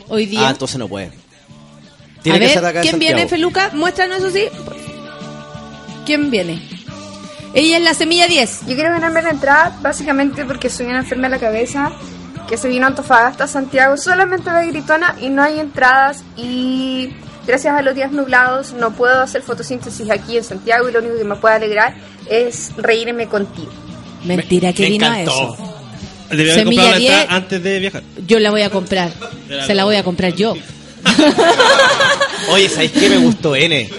Hoy día. Ah, entonces no puede. a Tiene que ver, ser acá en ¿quién viene. Feluca? Muéstranos eso sí. ¿Quién viene? Ella es la semilla 10. Yo quiero ganarme la entrada básicamente porque soy una enferma de la cabeza que se vino a Antofagasta, Santiago, solamente de gritona y no hay entradas y gracias a los días nublados no puedo hacer fotosíntesis aquí en Santiago y lo único que me puede alegrar es reírme contigo. Mentira, que Me vino a encantó. eso. Haber Semilla comprado la 10. entrada antes de viajar. Yo la voy a comprar. Se la voy a comprar yo. Oye, ¿sabéis qué me gustó N?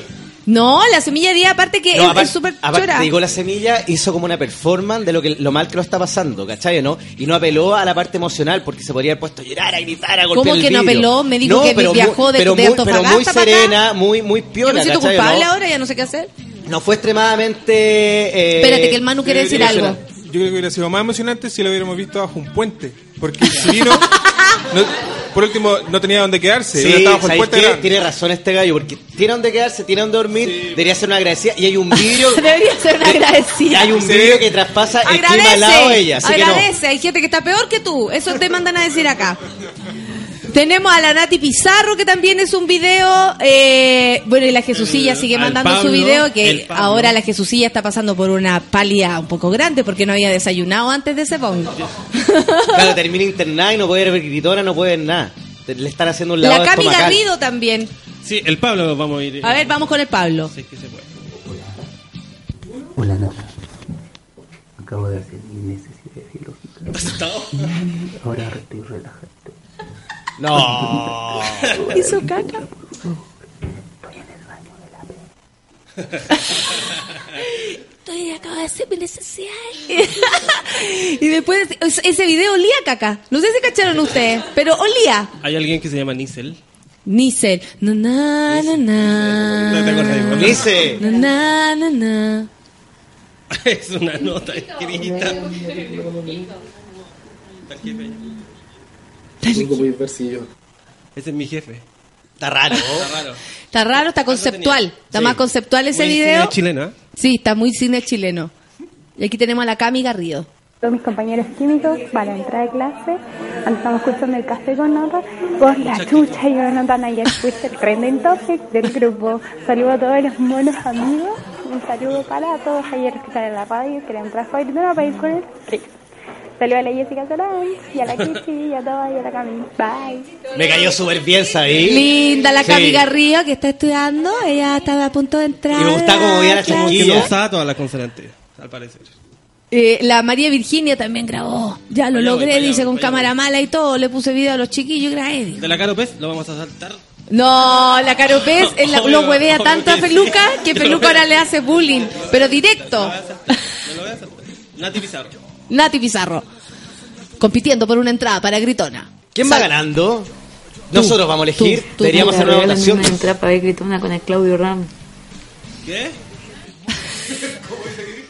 No, la semilla 10, aparte que No, es- súper aparte, chora. te digo, la semilla hizo como una performance de lo que lo mal que lo está pasando, ¿cachai? ¿no? Y no apeló a la parte emocional porque se podría haber puesto a llorar, a gritar, a golpear ¿Cómo el que no apeló? Me dijo que pero viajó muy, de- pero de muy, pero muy Antofagasta para acá. serena, muy, muy Yo piola, me siento ¿cachai? culpable ¿no? ahora, ya no sé qué hacer. No fue extremadamente... eh, Espérate, que el Manu quiere decir algo. Yo creo que hubiera sido más emocionante si lo hubiéramos visto bajo un puente. Porque si vino, no- por último, no tenía dónde quedarse. Sí, Hubiera estado bajo el ¿sabéis puente qué? Tiene razón este gallo, porque tiene donde quedarse, tiene donde dormir, debería ser una agradecida. Y hay un vidrio... Debería ser una agradecida. Hay un vidrio que traspasa el clima al lado de ella, así que no. agradece. Hay gente que está peor que tú. Eso te mandan a decir acá. Tenemos a la Nati Pizarro, que también es un video. eh, bueno, y la Jesucilla sigue al mandando su video. Que ahora la Jesucilla está pasando por una pálida un poco grande porque no había desayunado antes de ese bong. Claro, termina internada y no puede ver gritona, no puede ver nada. Le están haciendo un lavado La Cami estomacal. Garrido también. Sí, el Pablo vamos a ir. A ver, vamos con el Pablo. Sí, que se puede. Hola, Nata. Acabo de hacer mi necesidad biológica. Ahora estoy relajado. No. Hizo caca. Estoy acabo de hacer mi necesidad. y después es- ese video olía a caca. No sé si cacharon ustedes, pero olía. Hay alguien que se llama Nisel. Nisel. Na, na, na, na. No te acuerdas. Nice. Na, na, na, na. es una nota escrita. Tengo muy versillo. Ese es mi jefe. Está raro. Está raro. Está raro, está conceptual. Está Sí. más conceptual ese Muy video. cine chileno, ¿eh? Sí, está muy cine chileno. Y aquí tenemos a la Cami Garrido. Todos mis compañeros químicos para entrar a clase, cuando estamos escuchando el café con nota, por la chucha y Jonathan ayer fuiste el trending topic del grupo. Saludo a todos los monos amigos, un saludo para todos ayer que están en la radio, que le entrar a Gritona para ir con el Rick. Saludo a la Jessica Solán, y a la Kichi, y a todas, y a la Cami. Bye. Me cayó súper bien, ¿sabéis? Linda la Sí. Cami Garrido que está estudiando. Ella estaba a punto de entrar. Y me gustaba cómo veía la. Como que no chiquilla. usaba todas las consonantes, al parecer. Eh, la María Virginia también grabó. Ya lo logré, dice con cámara mala y todo. Le puse video a los chiquillos y grabé. De la Caro Pez lo vamos a saltar. No, la Caro Pez él la- Obvio, lo huevea obvio tanto a sí. Feluca que Lo Feluca voy a- ahora le hace bullying. Pero directo. Lo voy a saltar. Nati Pizarro. Nati Pizarro. Compitiendo por una entrada para Gritona. ¿Quién va ganando? Nosotros vamos a elegir. tú, Deberíamos hacer una votación. una entrada para Gritona con el Claudio Ram. ¿Qué?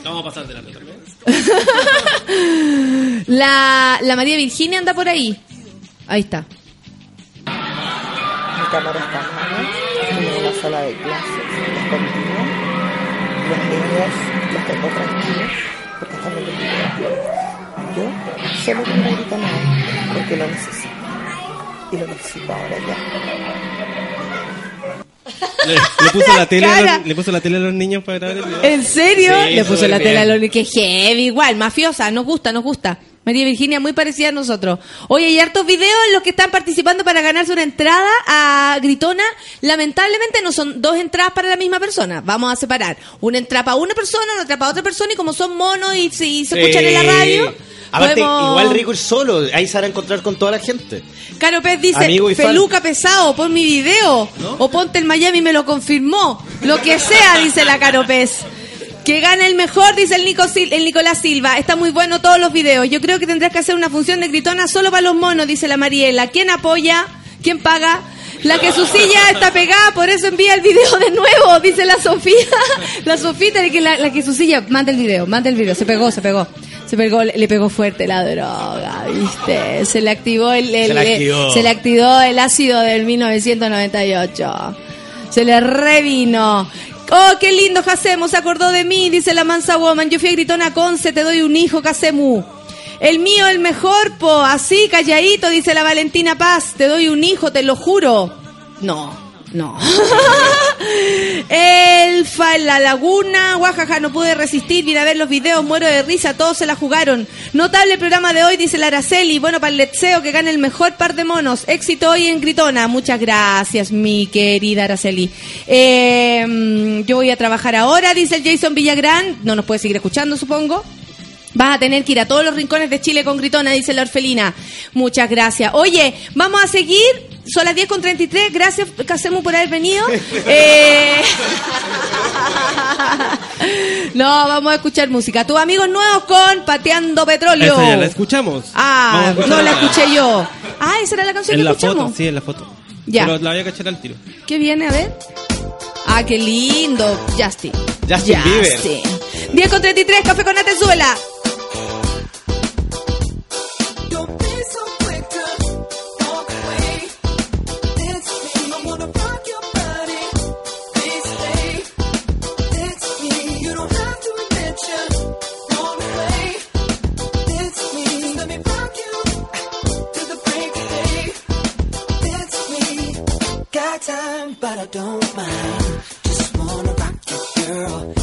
Vamos a pasar de la. ¿no? La, la María Virginia anda por ahí. Ahí está. Mi cámara está mala, estoy en la sala de clases. Los niños los tengo tranquilos video. Yo solo la gritona, porque lo necesito. Y lo necesito ahora ya. Le, le puso la tele a los, le puso la tele a los niños para grabar el video. ¿En serio? Sí, Le puso la bien. tela a los que heavy, igual, mafiosa, nos gusta, nos gusta. María Virginia, muy parecida a nosotros. Oye, hay hartos videos en los que están participando para ganarse una entrada a Gritona. Lamentablemente no son dos entradas para la misma persona. Vamos a separar. Una entrada para una persona, una entrada para otra persona y como son monos y, se- y se escuchan en la radio. Aparte, podemos- igual rico ir solo, ahí se van a encontrar con toda la gente. Caro Pez dice. Feluca pesado, pon mi video. O ponte el Miami me lo confirmó. Lo que sea, dice la Caro Pez. Que gane el mejor, dice el, Nico Sil- el Nicolás Silva. Está muy bueno todos los videos. Yo creo que tendrás que hacer una función de gritona solo para los monos, dice la Mariela. ¿Quién apoya? ¿Quién paga? La que su silla está pegada, por eso envía el video de nuevo, dice la Sofía. La Sofía, que la, la que su silla, manda el video, manda el video. Se pegó, se pegó. Se pegó, le, le pegó fuerte la droga, ¿viste? Se le activó el, el- Se le activó. se le activó el ácido del 1998. Se le revino. Oh, qué lindo, Hasemu, se acordó de mí, dice la mansa woman. Yo fui a Gritona Conce, te doy un hijo, Hasemu. El mío, el mejor, po, así, calladito, dice la Valentina Paz. Te doy un hijo, te lo juro. No, no. Elfa en la laguna, guajaja, no pude resistir, vine a ver los videos, muero de risa, todos se la jugaron. Notable programa de hoy, dice la Araceli. Bueno, para el Letseo que gane el mejor par de monos. Éxito hoy en Gritona. Muchas gracias, mi querida Araceli. Eh, yo voy a trabajar ahora, dice el Jason Villagrán. No nos puede seguir escuchando, supongo. Vas a tener que ir a todos los rincones de Chile con Gritona, dice la orfelina. Muchas gracias. Oye, vamos a seguir. Son las 10 con 33. Gracias, Casemu, por haber venido. Eh, No, vamos a escuchar música. Tus amigos nuevos con Pateando Petróleo. Esa ya la escuchamos. Ah, no la escuché yo. Ah, esa era la canción En que la escuchamos. foto, sí, en la foto. Ya. Pero la voy a cachar al tiro. ¿Qué viene? A ver. Ah, qué lindo. Justin. Justin Bieber. 10 con 33, café con Atenzuela. But I don't mind. Just wanna rock you, girl.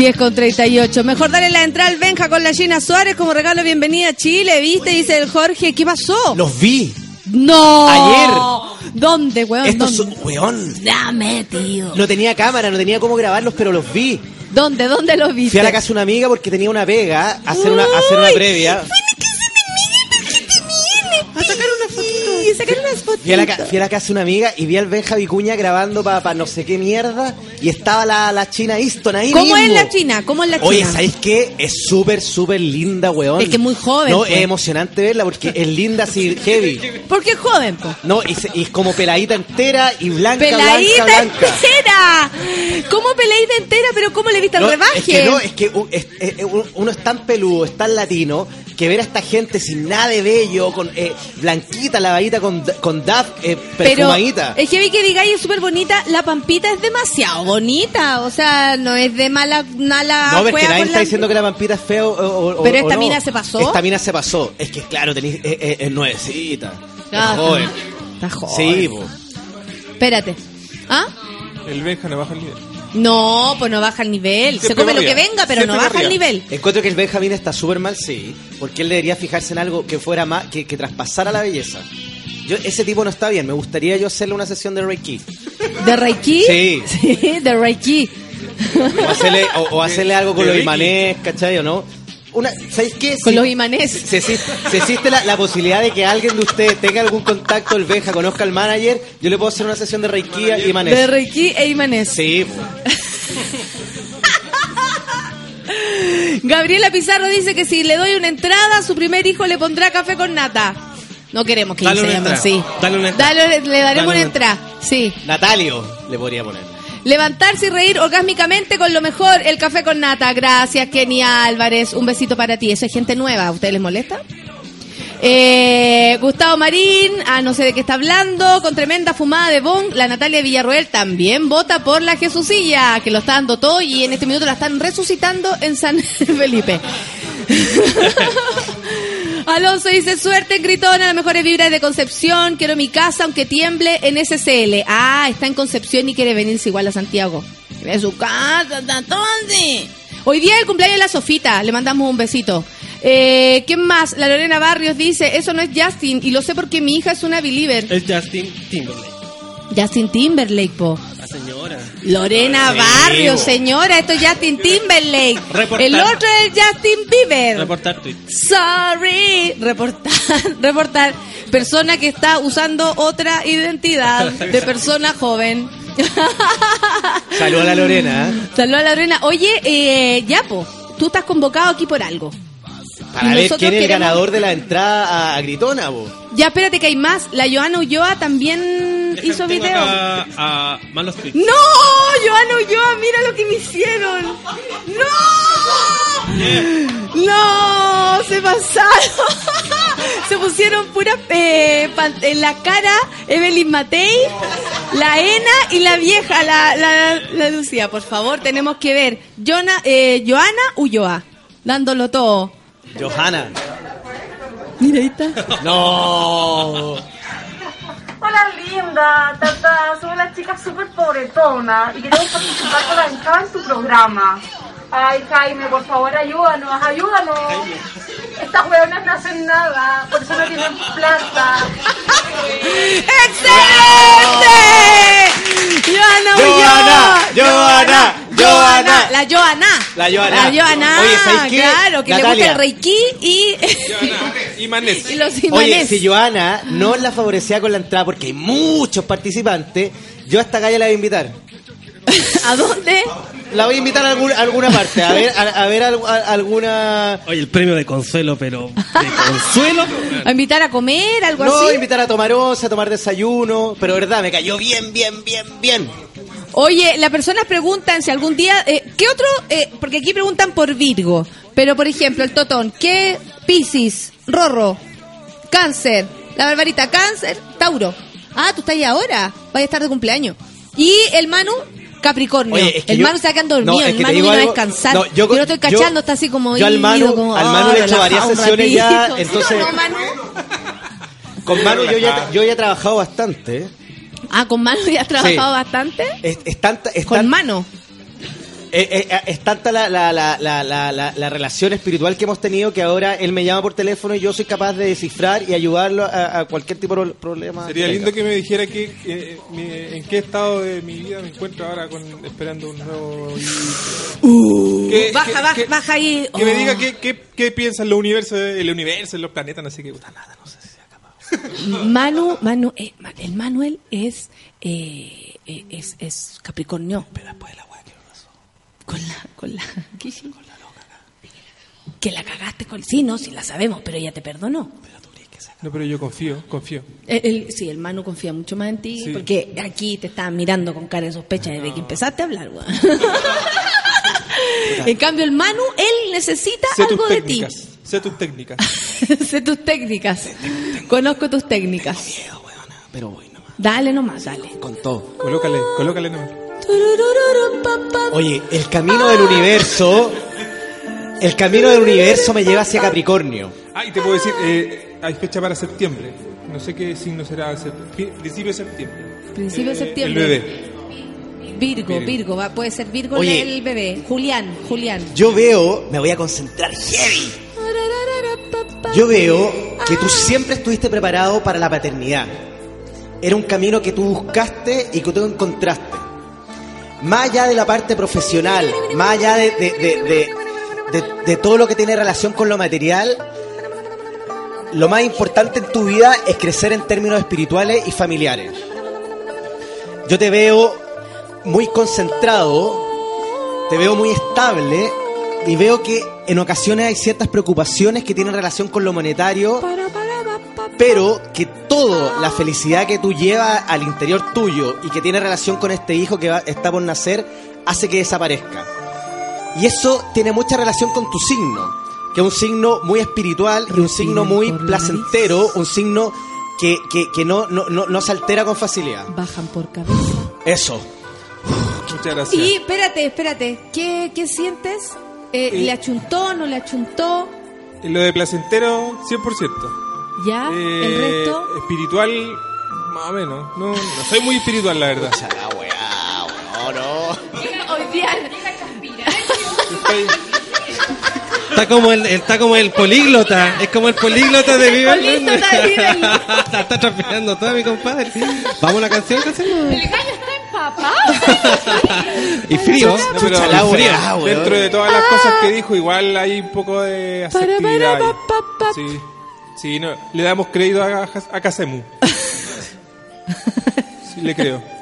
10 con 38. Mejor darle la entrada al Benja con la Gina Suárez como regalo bienvenida a Chile, ¿viste? Dice el Jorge, ¿qué pasó? Los vi. No. Ayer. ¿Dónde, weón? Estos ¿Dónde? son, weón. Dame, tío. No tenía cámara, no tenía cómo grabarlos, pero los vi. ¿Dónde? ¿Dónde los viste? Fui a la casa de una amiga porque tenía una pega, a hacer una, a hacer una previa. A sacar una fotito. Y sacar unas fotitos. Fui a, la, ca- fui a la casa de una amiga y vi al Benja Vicuña grabando para no sé qué mierda y estaba la, la China Easton ahí ¿Cómo es la China? ¿Cómo es la China? Oye, ¿sabéis qué? Es súper, súper linda, weón. Es que es muy joven, No, pues. es emocionante verla porque es linda así, heavy. Porque es joven, po. No, y, se- y es como peladita entera y blanca, Peladita blanca, blanca. entera. ¿Cómo peladita entera? Pero ¿cómo le viste el No, rebaje? Es que no, es que es- es- es- uno es tan peludo, es tan latino, que ver a esta gente sin nada de bello, con eh, blanquita, lavadita con, con Duff, eh, Pero perfumadita. es que vi que digáis es súper bonita. La Pampita es demasiado bonita. O sea, no es de mala, mala No, ves que nadie está la- diciendo que la vampira es feo o, o- Pero o esta no. mina se pasó. Esta mina se pasó. Es que, claro, tenéis, es, es- es nuevecita. Ah, es joven. Está joven. Sí, po. Espérate. ¿Ah? El Benja no baja el nivel. No, pues no baja el nivel. Se come lo que venga, pero no baja el nivel. Encuentro que el Benjamín está súper mal, sí. Porque él debería fijarse en algo que fuera más, que, que traspasara la belleza. Yo, ese tipo no está bien. Me gustaría yo hacerle una sesión de Reiki. ¿De Reiki? Sí. Sí, de Reiki. O hacerle, o, o hacerle algo con los imanés, ¿cachai o no? Una, ¿Sabéis qué? Con Si- los imanés. Si, existe, si existe la, la posibilidad de que alguien de ustedes tenga algún contacto, el Benja, conozca al manager, yo le puedo hacer una sesión de Reiki y imanés. De Reiki e imanés. Sí. Gabriela Pizarro dice que si le doy una entrada, su primer hijo le pondrá café con nata. No queremos que Dale se llame así. Dale una entrada. Dale, le daremos Dale una una entrada. Sí. Natalio le podría poner. Levantarse y reír orgásmicamente con lo mejor, el café con nata. Gracias, Kenny Álvarez. Un besito para ti. Eso es gente nueva. ¿A ustedes les molesta? Eh, Gustavo Marín, ah, no sé de qué está hablando, con tremenda fumada de Bong, la Natalia Villarroel también vota por la Jesucilla, que lo está dando todo y en este minuto la están resucitando en San Felipe. Alonso dice, suerte en Gritona, las mejores vibras de Concepción, quiero mi casa aunque tiemble en SCL. Ah, está en Concepción y quiere venirse igual a Santiago. Es su casa, entonces. Hoy día es el cumpleaños de la Sofita, le mandamos un besito. Eh, ¿Quién más? La Lorena Barrios dice, eso no es Justin y lo sé porque mi hija es una believer. Es Justin Timberlake. Justin Timberlake, po. La señora. Lorena bo. señora, esto es Justin Timberlake. Reportar. El otro es Justin Bieber. Reportar tweet. Sorry. Reportar, reportar. Persona que está usando otra identidad de persona joven. Saludos a la Lorena. ¿eh? Saludos a la Lorena. Oye, eh, ya, po, tú estás convocado aquí por algo. Para ver quién es el queremos- ganador de la entrada a, Gritona, bo. Ya, espérate que hay más. La Joana Ulloa también hizo video. acá a malos. ¡No! Joana Ulloa, mira lo que me hicieron. ¡No! ¡No! Se pasaron. Se pusieron pura eh, pan- en la cara Evelyn Matei La Ena y la vieja, la, la, la Lucía, por favor, tenemos que ver. Jona, eh, Joana Ulloa, dándolo todo. Johanna. Mira, ahí está. No. Hola linda, tata, somos las chicas súper pobretonas y queremos participar con la bencada en tu programa. Ay Jaime, por favor ayúdanos, ayúdanos. Estas hueonas no hacen nada, por eso no tienen plata. ¡Excelente! Joana Joana. Joana, Joana. La Joana. La Joana. La Joana. Oye, ¿sabes qué? Claro, que le gusta el reiki y, Imanés. y los Oye, imanes. si Joana no la favorecía con la entrada porque hay muchos participantes, yo a esta calle la voy a invitar. ¿A dónde? La voy a invitar a, algún- a alguna parte, a ver, a, a ver a- alguna... Oye, el premio de consuelo, pero de consuelo. ¿A invitar a comer, algo No, así? invitar a tomar once, a tomar desayuno, pero verdad, me cayó bien, bien, bien, bien. Oye, las personas preguntan si algún día... eh, ¿Qué otro? eh, porque aquí preguntan por Virgo. Pero, por ejemplo, el Totón. ¿Qué? Piscis, Rorro, Cáncer, la Barbarita, Cáncer, Tauro. Ah, tú estás ahí ahora. Vaya a estar de cumpleaños. Y el Manu, Capricornio. Oye, es que el yo- Manu se va quedando dormido. No, es el que Manu vino a algo- descansar. no, yo, yo- lo estoy yo- cachando, está así como... yo al ido, Manu- como, al Manu le he hecho varias sesiones ya, ratito. ¿Sí o entonces- no, Manu? Con Manu yo ya, yo ya he trabajado bastante. Ah, con Manu ya has trabajado Sí. bastante. Es, es tanta, es Con tan- mano. eh, eh, eh, es tanta la, la, la, la, la, la- la relación espiritual que hemos tenido que ahora él me llama por teléfono y yo soy capaz de descifrar y ayudarlo a, a cualquier tipo de problema. Sería que lindo tenga. que me dijera que, eh, mi- en qué estado de mi vida me encuentro ahora con, esperando un nuevo... Que- baja, que- baja, que- baja ahí. Que me Oh. diga qué, qué, qué piensa el universo, el universo, los planetas, no sé qué. Puta, nada, no sé. Manu, Manu, eh, el Manuel es, eh, eh, es, es Capricornio. Pero después de la weá que pasó. Con la, con la, ¿qué sí? Con la loca Que la cagaste con, sí, no, sí la sabemos, pero ella te perdonó. No, pero yo confío, confío. El, el- sí, el Manu confía mucho más en ti, Sí. porque aquí te estaban mirando con cara de sospecha desde que empezaste a hablar, weón. En cambio, el Manu, él necesita Sé algo tus de ti. Sé tus técnicas. sé tus técnicas. Conozco tus técnicas. Pero bueno, Dale nomás, dale. con todo. Colócale, colócale no. Oye, el camino del universo. El camino del universo me lleva hacia Capricornio. Ah, y te puedo decir, eh, hay fecha para septiembre. No sé qué signo será, principio de septiembre. Principio de septiembre. El bebé. Virgo, Virgo. Virgo, va, puede ser Virgo Oye. el bebé. Julián, Julián. Yo veo, me voy a concentrar heavy. Yo veo que tú siempre estuviste preparado para la paternidad. Era un camino que tú buscaste y que tú encontraste. Más allá de la parte profesional, más allá de, de- de- de- todo lo que tiene relación con lo material, lo más importante en tu vida es crecer en términos espirituales y familiares. Yo te veo muy concentrado, te veo muy estable y veo que en ocasiones hay ciertas preocupaciones que tienen relación con lo monetario, pero que toda la felicidad que tú llevas al interior tuyo y que tiene relación con este hijo que va- está por nacer hace que desaparezca. Y eso tiene mucha relación con tu signo, que es un signo muy espiritual y un signo muy placentero, un signo que, que- que no, no, no, no se altera con facilidad. Bajan por cabeza. Eso. Muchas gracias. Y espérate, espérate. ¿Qué, qué sientes? Eh. ¿Le achuntó, no le achuntó? Lo de placentero, 100%. ¿Ya? ¿El Eh, resto? Espiritual, más o menos. No, no soy muy espiritual, la verdad. No, no. Hoy día. Está como el, está como el políglota. Es como el políglota de Viva el está, está trapeando todo mi compadre. Vamos a la canción que hacemos. El gallo está empapado. Y frío. No, pero Chucha frío. Dentro de todas las cosas que dijo, igual hay un poco de asertividad. Sí, sí no, le damos crédito a, a Casemu. Sí, le creo.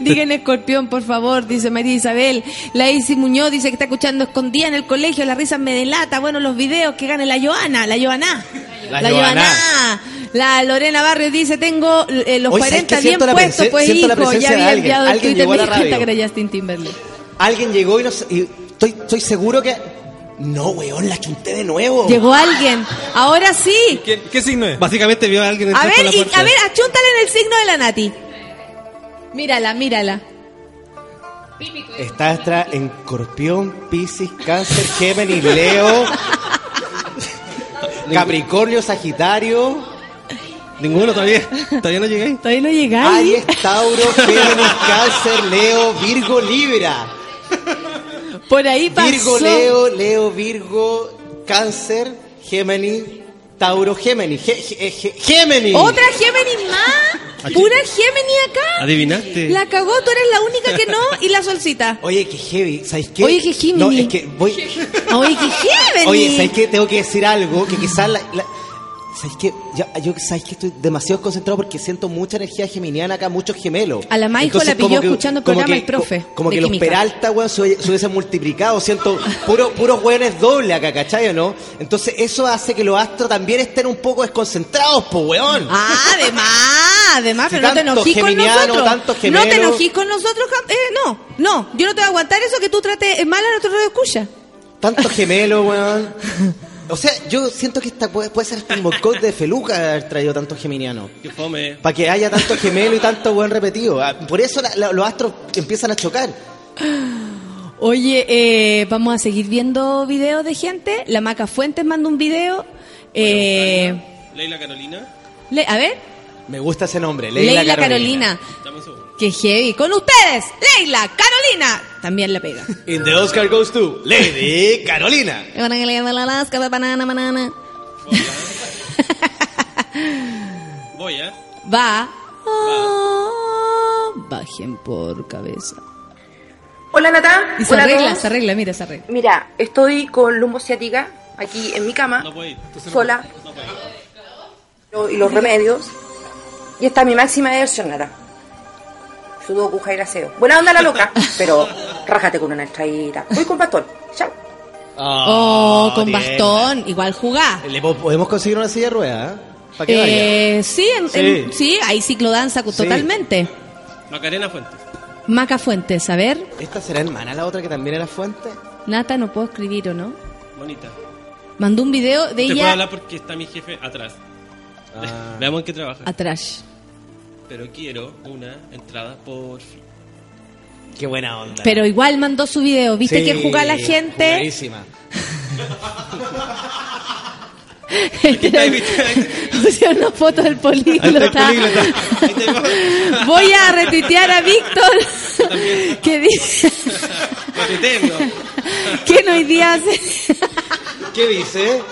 Digan escorpión, por favor, dice María Isabel. La Isi Muñoz dice que está escuchando escondida en el colegio, la risa me delata. Bueno, los videos que gane la Joana, la Joana. La La Joana. Joana. La Lorena Barrios dice, tengo eh, los Hoy, ¿sabes 40 qué? bien puestos, pues hijo, ya había alguien. enviado el Twitter, cuenta radio. que era Justin Timberlake. Alguien llegó y, nos, y estoy, estoy seguro que... No, weón, la quinté de nuevo. Llegó alguien. Ahora sí. ¿Qué, qué signo es? Básicamente vio a alguien A ver, la y, a ver, achúntale en el signo de la Nati. Mírala, mírala. Está Astra en Escorpión, Piscis, Cáncer, Géminis, Leo, Capricornio, Sagitario. Ninguno todavía. Todavía no llegué. Todavía no llegáis. Aries, Tauro, Géminis, Cáncer, Leo, Virgo, Libra. Por ahí pasó. Virgo, Leo, Leo, Virgo, Cáncer, Géminis, Tauro, Géminis. Gé- gé- gé- Géminis. ¿Otra Géminis más? ¿Pura Géminis acá? Adivinaste. La cagó, tú eres la única que no y la solcita. Oye, que heavy, ¿sabes qué? Oye, que Géminis. No, es que voy... Oye, que Géminis. Oye, ¿sabes qué? Tengo que decir algo que quizás la... la- ¿Sabes qué? Yo, yo ¿sabes qué? Estoy demasiado concentrado porque siento mucha energía geminiana acá, muchos gemelos. A la Maijo la pilló que- escuchando el programa que- El Profe co- Como que los. Peralta, weón, se, hubiesen multiplicado. Siento puro, puros weones doble acá, ¿cachai o no? Entonces eso hace que los astros también estén un poco desconcentrados, po, weón. Ah, además, además, Si pero no te enojís con nosotros. tanto No te enojís con nosotros, eh, no, no. Yo no te voy a aguantar eso que tú trates mal a nuestro radio escucha. Tanto gemelo, weón. O sea, yo siento que esta puede, puede ser hasta un boicot de Feluca haber traído tantos geminianos. Que fome. Para que haya tanto gemelo y tanto buen repetido. Ah, Por eso la- la- los astros empiezan a chocar. Oye, eh, vamos a seguir viendo videos de gente. La Maca Fuentes manda un video. Eh, Leila Carolina. le- a ver, Me gusta ese nombre, Leila, Leila, Carolina. Segundo. Qué heavy. Con ustedes, Leila Carolina. También le pega. In the Oscar goes to Lady Carolina. banana, banana. Voy, ¿eh? Va. Ah, bajen por cabeza. Hola Nata. Y se Hola arregla, se arregla, mira, se arregla. Mira, estoy con lumbociática aquí en mi cama, sola, y los remedios. Y esta es mi máxima diversión, Nata. Sudoku, Jairaseo. Buena onda la loca, pero rájate con una extraída. Voy con bastón. Chao. Oh, con bien. bastón. Igual jugá. ¿Le po- podemos conseguir una silla de ruedas? Para que vaya. Eh, sí, en- Sí. en- sí, hay ciclodanza Sí. totalmente. Macarena Fuentes. Maca Fuentes, a ver. ¿Esta será hermana la otra que también era fuente? Nata, no puedo escribir o no. Bonita. Mandó un video de Te puedo ella hablar porque está mi jefe atrás. Ah. Veamos en qué trabaja. atrás. Pero quiero una entrada por fin. Qué buena onda. Pero igual mandó su video. ¿Viste Sí, que jugá la gente? jugadísima. Pusieron una foto del políglota. Voy a retuitear a Víctor que dice no hoy día hace. ¿Qué dice?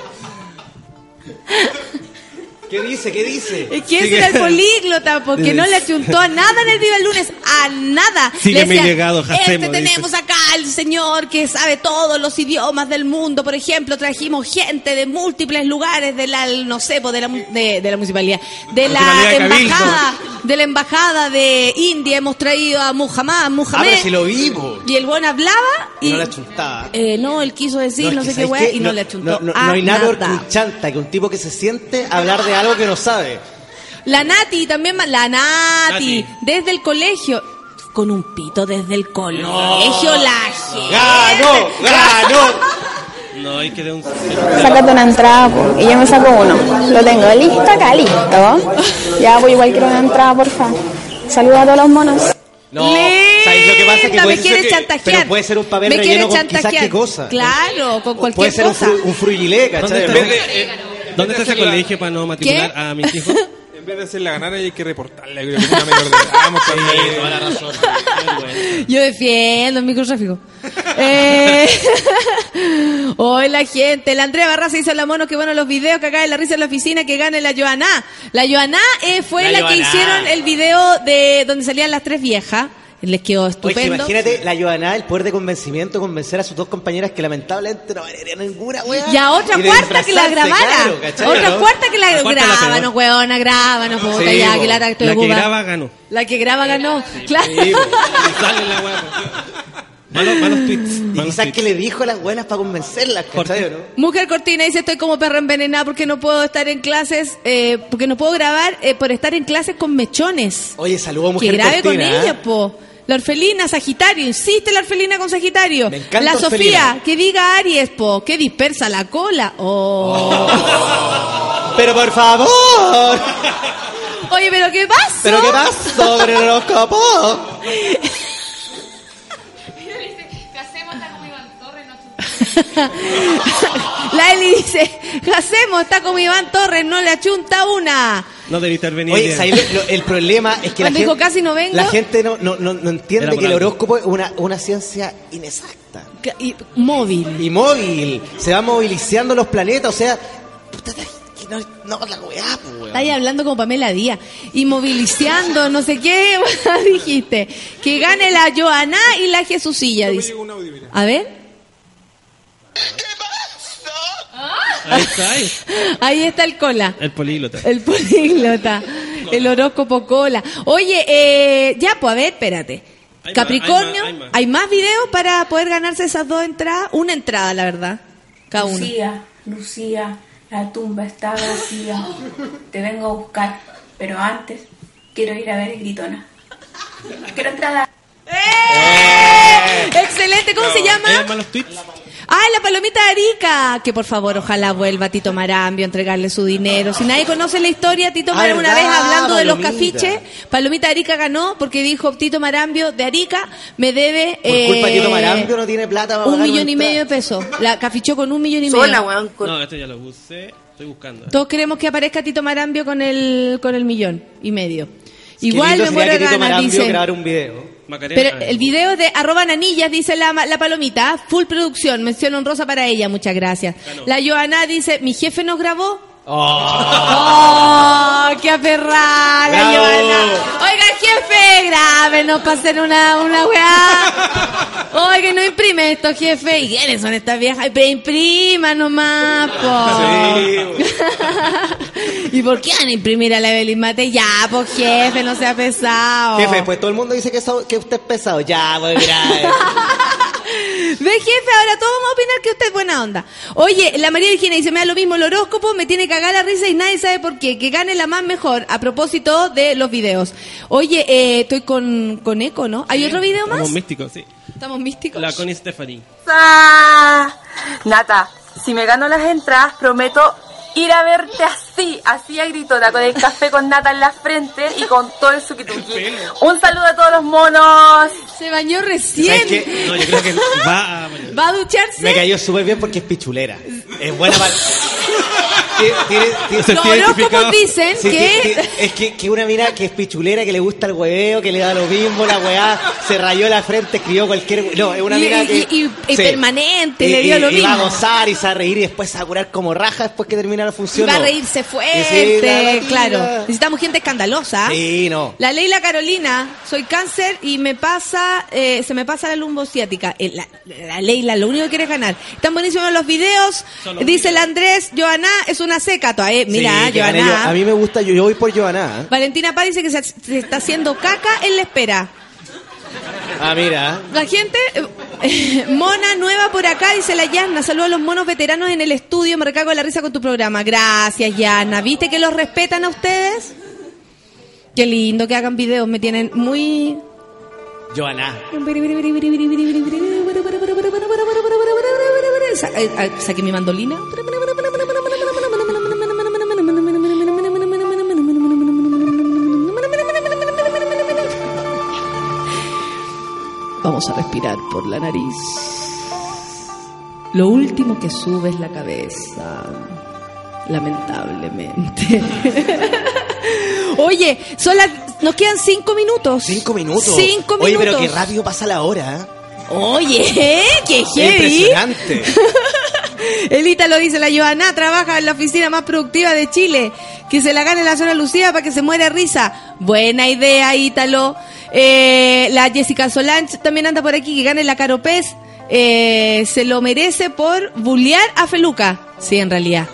¿Qué dice? ¿Qué dice? Es que ese era el políglota, porque no le achuntó a nada en el Viva el Lunes, a nada. Le decía, llegado, Jacemo, Este tenemos dice. acá al señor que sabe todos los idiomas del mundo. Por ejemplo, trajimos gente de múltiples lugares de la, no sé, de la, de, de la municipalidad, de la Municipalidad embajada, de la embajada de India. Hemos traído a Muhammad, Ah, Muhammad. pero si lo vimos. Y el buen hablaba Y y no la chuntaba. eh, no, él quiso decir no, sé qué ¿sabes weá qué? y no, le achuntó No, no- a no hay nada, nada. un chanta, que un tipo que se siente a hablar de algo que no sabe. La Nati también, la Nati, Nati. desde el colegio, con un pito desde el colegio, la gente. ¡Ganó! ¡Ganó! No, hay que dar un. Sácate una entrada po, y yo me saco uno. Lo tengo listo acá, listo. Ya, pues igual quiero una entrada, porfa. Saludos a todos los monos. No, ¿sabes lo que pasa? Que puede me quiere que- chantajear. Pero puede ser un papel Me relleno quiere con quizás qué cosa. Claro, con Puede cualquier ser un, cosa. fru- un frugilé, ¿cachai? ¿Dónde está, vez de- ¿Dónde está ese colegio para no matricular ¿Qué? a mis hijos? En vez de hacer la ganara hay que reportarla. creo que una menor de edad, vamos a ver. toda la razón. Yo defiendo el microtráfico. Eh, Hoy la gente, la Andrea Barraza dice la mono que bueno los videos que acá de la risa en la oficina que gane la Joana. La Joana eh, fue La la, que hicieron el video de donde salían las tres viejas. Les quedó Oye, estupendo. imagínate la Joana, el poder de convencimiento, convencer a sus dos compañeras que lamentablemente no valería ninguna, weá. Y a otra Y cuarta que la grabara. claro, ¿cachai, otra no? cuarta que la, La grábanos, weona, grábanos, puta, Sí, ya, que la estoy La que graba ganó. La que graba ganó. claro. Sí. Sale la. Malos, malos tweets. Y Malos quizás tweets. que le dijo a las buenas para convencerlas, ¿cachai no? Mujer Cortina dice, estoy como perra envenenada porque no puedo estar en clases, eh, porque no puedo grabar eh, por estar en clases con mechones. Oye, saludos que mujer grabe cortina, con ¿eh? ella, po. La orfelina, Sagitario, insiste la orfelina con Sagitario. Me encanta la orfelina. Sofía, que diga Aries, po, que dispersa la cola. Oh. Pero por favor. Oye, pero ¿qué pasó? ¿Pero qué pasa sobre el horóscopo? La Eli dice, Hacemos, está como Iván Torres, no le achunta una. No. Oye, bien. ¿sabes lo- lo- el problema es que la Cuando gente, dijo casi no vengo. la gente no, no, no, no entiende por que el algo. horóscopo es una, una ciencia inexacta. Y, móvil. Y móvil. Se van movilizando los planetas, o sea... puta, que no, no, la weá, pues, weón. Está ahí hablando con Pamela Díaz. Inmovilizando, no sé qué dijiste. Que gane la Joana y la Jesucilla, dice. A ver. Ahí está, ahí. Ahí está el cola. El políglota. El políglota. El horóscopo cola. Oye, eh, ya, pues a ver, espérate. Hay Capricornio, más, hay más, ¿hay más videos para poder ganarse esas dos entradas? Una entrada, la verdad. Cada uno. Lucía, Lucía, la tumba está vacía. Te vengo a buscar, pero antes quiero ir a ver Gritona. Quiero entrada. ¡Eh! Excelente, ¿cómo se llama? ¡Ay, la palomita de Arica! Que por favor, ojalá vuelva Tito Marambio a entregarle su dinero. Si nadie conoce la historia, Tito Ah, Marambio una vez hablando de los cafiches, Palomita de Arica ganó porque dijo Tito Marambio de Arica me debe Por culpa de eh, Tito Marambio no tiene plata para un millón y medio de pesos. La cafichó con un millón y Sola, medio. weón. con- No, esto ya lo puse. Estoy buscando. Todos queremos que aparezca Tito Marambio con el, con el millón y medio. Igual me muero de ganas, grabara un video. Macarena. Pero el video de arroba nanillas, dice la, la palomita, full producción, mención honrosa para ella, muchas gracias. La Joana dice, mi jefe nos grabó. ¡Oh! ¡Qué. Joana! Oiga, jefe, grábenos para hacer una, una weá. Oiga, no imprime esto, jefe. ¿Y quiénes son estas viejas? Pero imprima nomás, po. ¿Y por qué van a imprimir a la Evelyn Mate? Ya, pues jefe, no sea pesado. Jefe, pues todo el mundo dice que, so- que usted es pesado. Ya, pues grave. Ve, jefe, ahora todos vamos a opinar que usted es buena onda. Oye, la María Virginia dice, me da lo mismo el horóscopo, me tiene que cagar la risa y nadie sabe por qué. Que gane la más mejor, a propósito de los videos. Oye, eh, estoy con, con eco, ¿no? ¿Hay otro video más? Estamos místicos, sí. Estamos místicos. La Connie Stephanie. Ah, Nata, si me gano las entradas, prometo ir a verte así, así a gritona, con el café con nata en la frente y con todo el suquituki. Un saludo a todos los monos. Se bañó recién. ¿Sabes qué? No, yo creo que va a... ¿Va a ducharse? Me cayó súper bien porque es pichulera. Es buena para... Los horóscopos dicen Sí, que... es que, que una mina que es pichulera, que le gusta el hueveo, que le da lo mismo, la weá, se rayó la frente, escribió cualquier... No, es una Y- mina que... y- y sí. permanente, Y- le dio y- lo y va a mismo. gozar y se va a reír y después se va a curar como raja después que termina la función. Va a reírse fuerte, sí, claro. la- Necesitamos gente escandalosa. Sí, no. La Leila Carolina, soy cáncer y me pasa, eh, se me pasa la lumbo ciática. Eh, La, la Leila, lo único que quiere es ganar. Están buenísimos los videos. Dice el Andrés, Joana es una seca. todavía. Eh, Mira, Sí, yo. A mí me gusta, yo, yo voy por Joana. ¿eh? Valentina Paz dice que se, se está haciendo caca en la espera. Ah, mira. La gente, mona nueva por acá, dice la Yana. Saludos a los monos veteranos en el estudio. Me recago de la risa con tu programa. Gracias, Yana. ¿Viste que los respetan a ustedes? Qué lindo que hagan videos. Me tienen muy... Joana. Eh, eh, Saqué mi mandolina. Vamos a respirar por la nariz. Lo último que sube es la cabeza. Lamentablemente. Oye, son las- nos quedan cinco minutos. Cinco minutos. Cinco Oye, pero minutos. qué rápido pasa la hora. ¿eh? Oye, qué heavy. impresionante. Elita lo dice, la Joana trabaja en la oficina más productiva de Chile. Que se la gane la zona Lucía para que se muera risa. Buena idea, Ítalo. Eh, la Jessica Solange también anda por aquí, que gane la Caro Pez. Eh, se lo merece por bullear a Feluca. Sí, en realidad.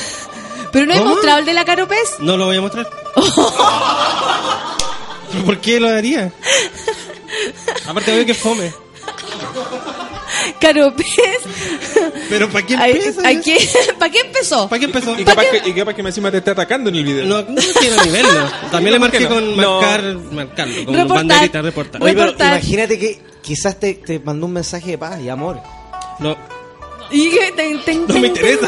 Pero no he ¿Cómo? mostrado el de la Caro Pez. No lo voy a mostrar. ¿Por qué lo haría? Aparte veo que fome. Caro Pez. Pero ¿para qué empieza? ay, ¿qué- ¿Para qué empezó? ¿Para qué empezó? Y capaz, que, y capaz que me encima te esté atacando en el video. No, no quiero ni verlo. También le ¿Por qué marqué no? con No. marcar, marcarlo, como Reportar. banderita, reportar. Oye, pero Reportar. imagínate que quizás te, te mandó un mensaje de paz y amor. No, Y que no me interesa.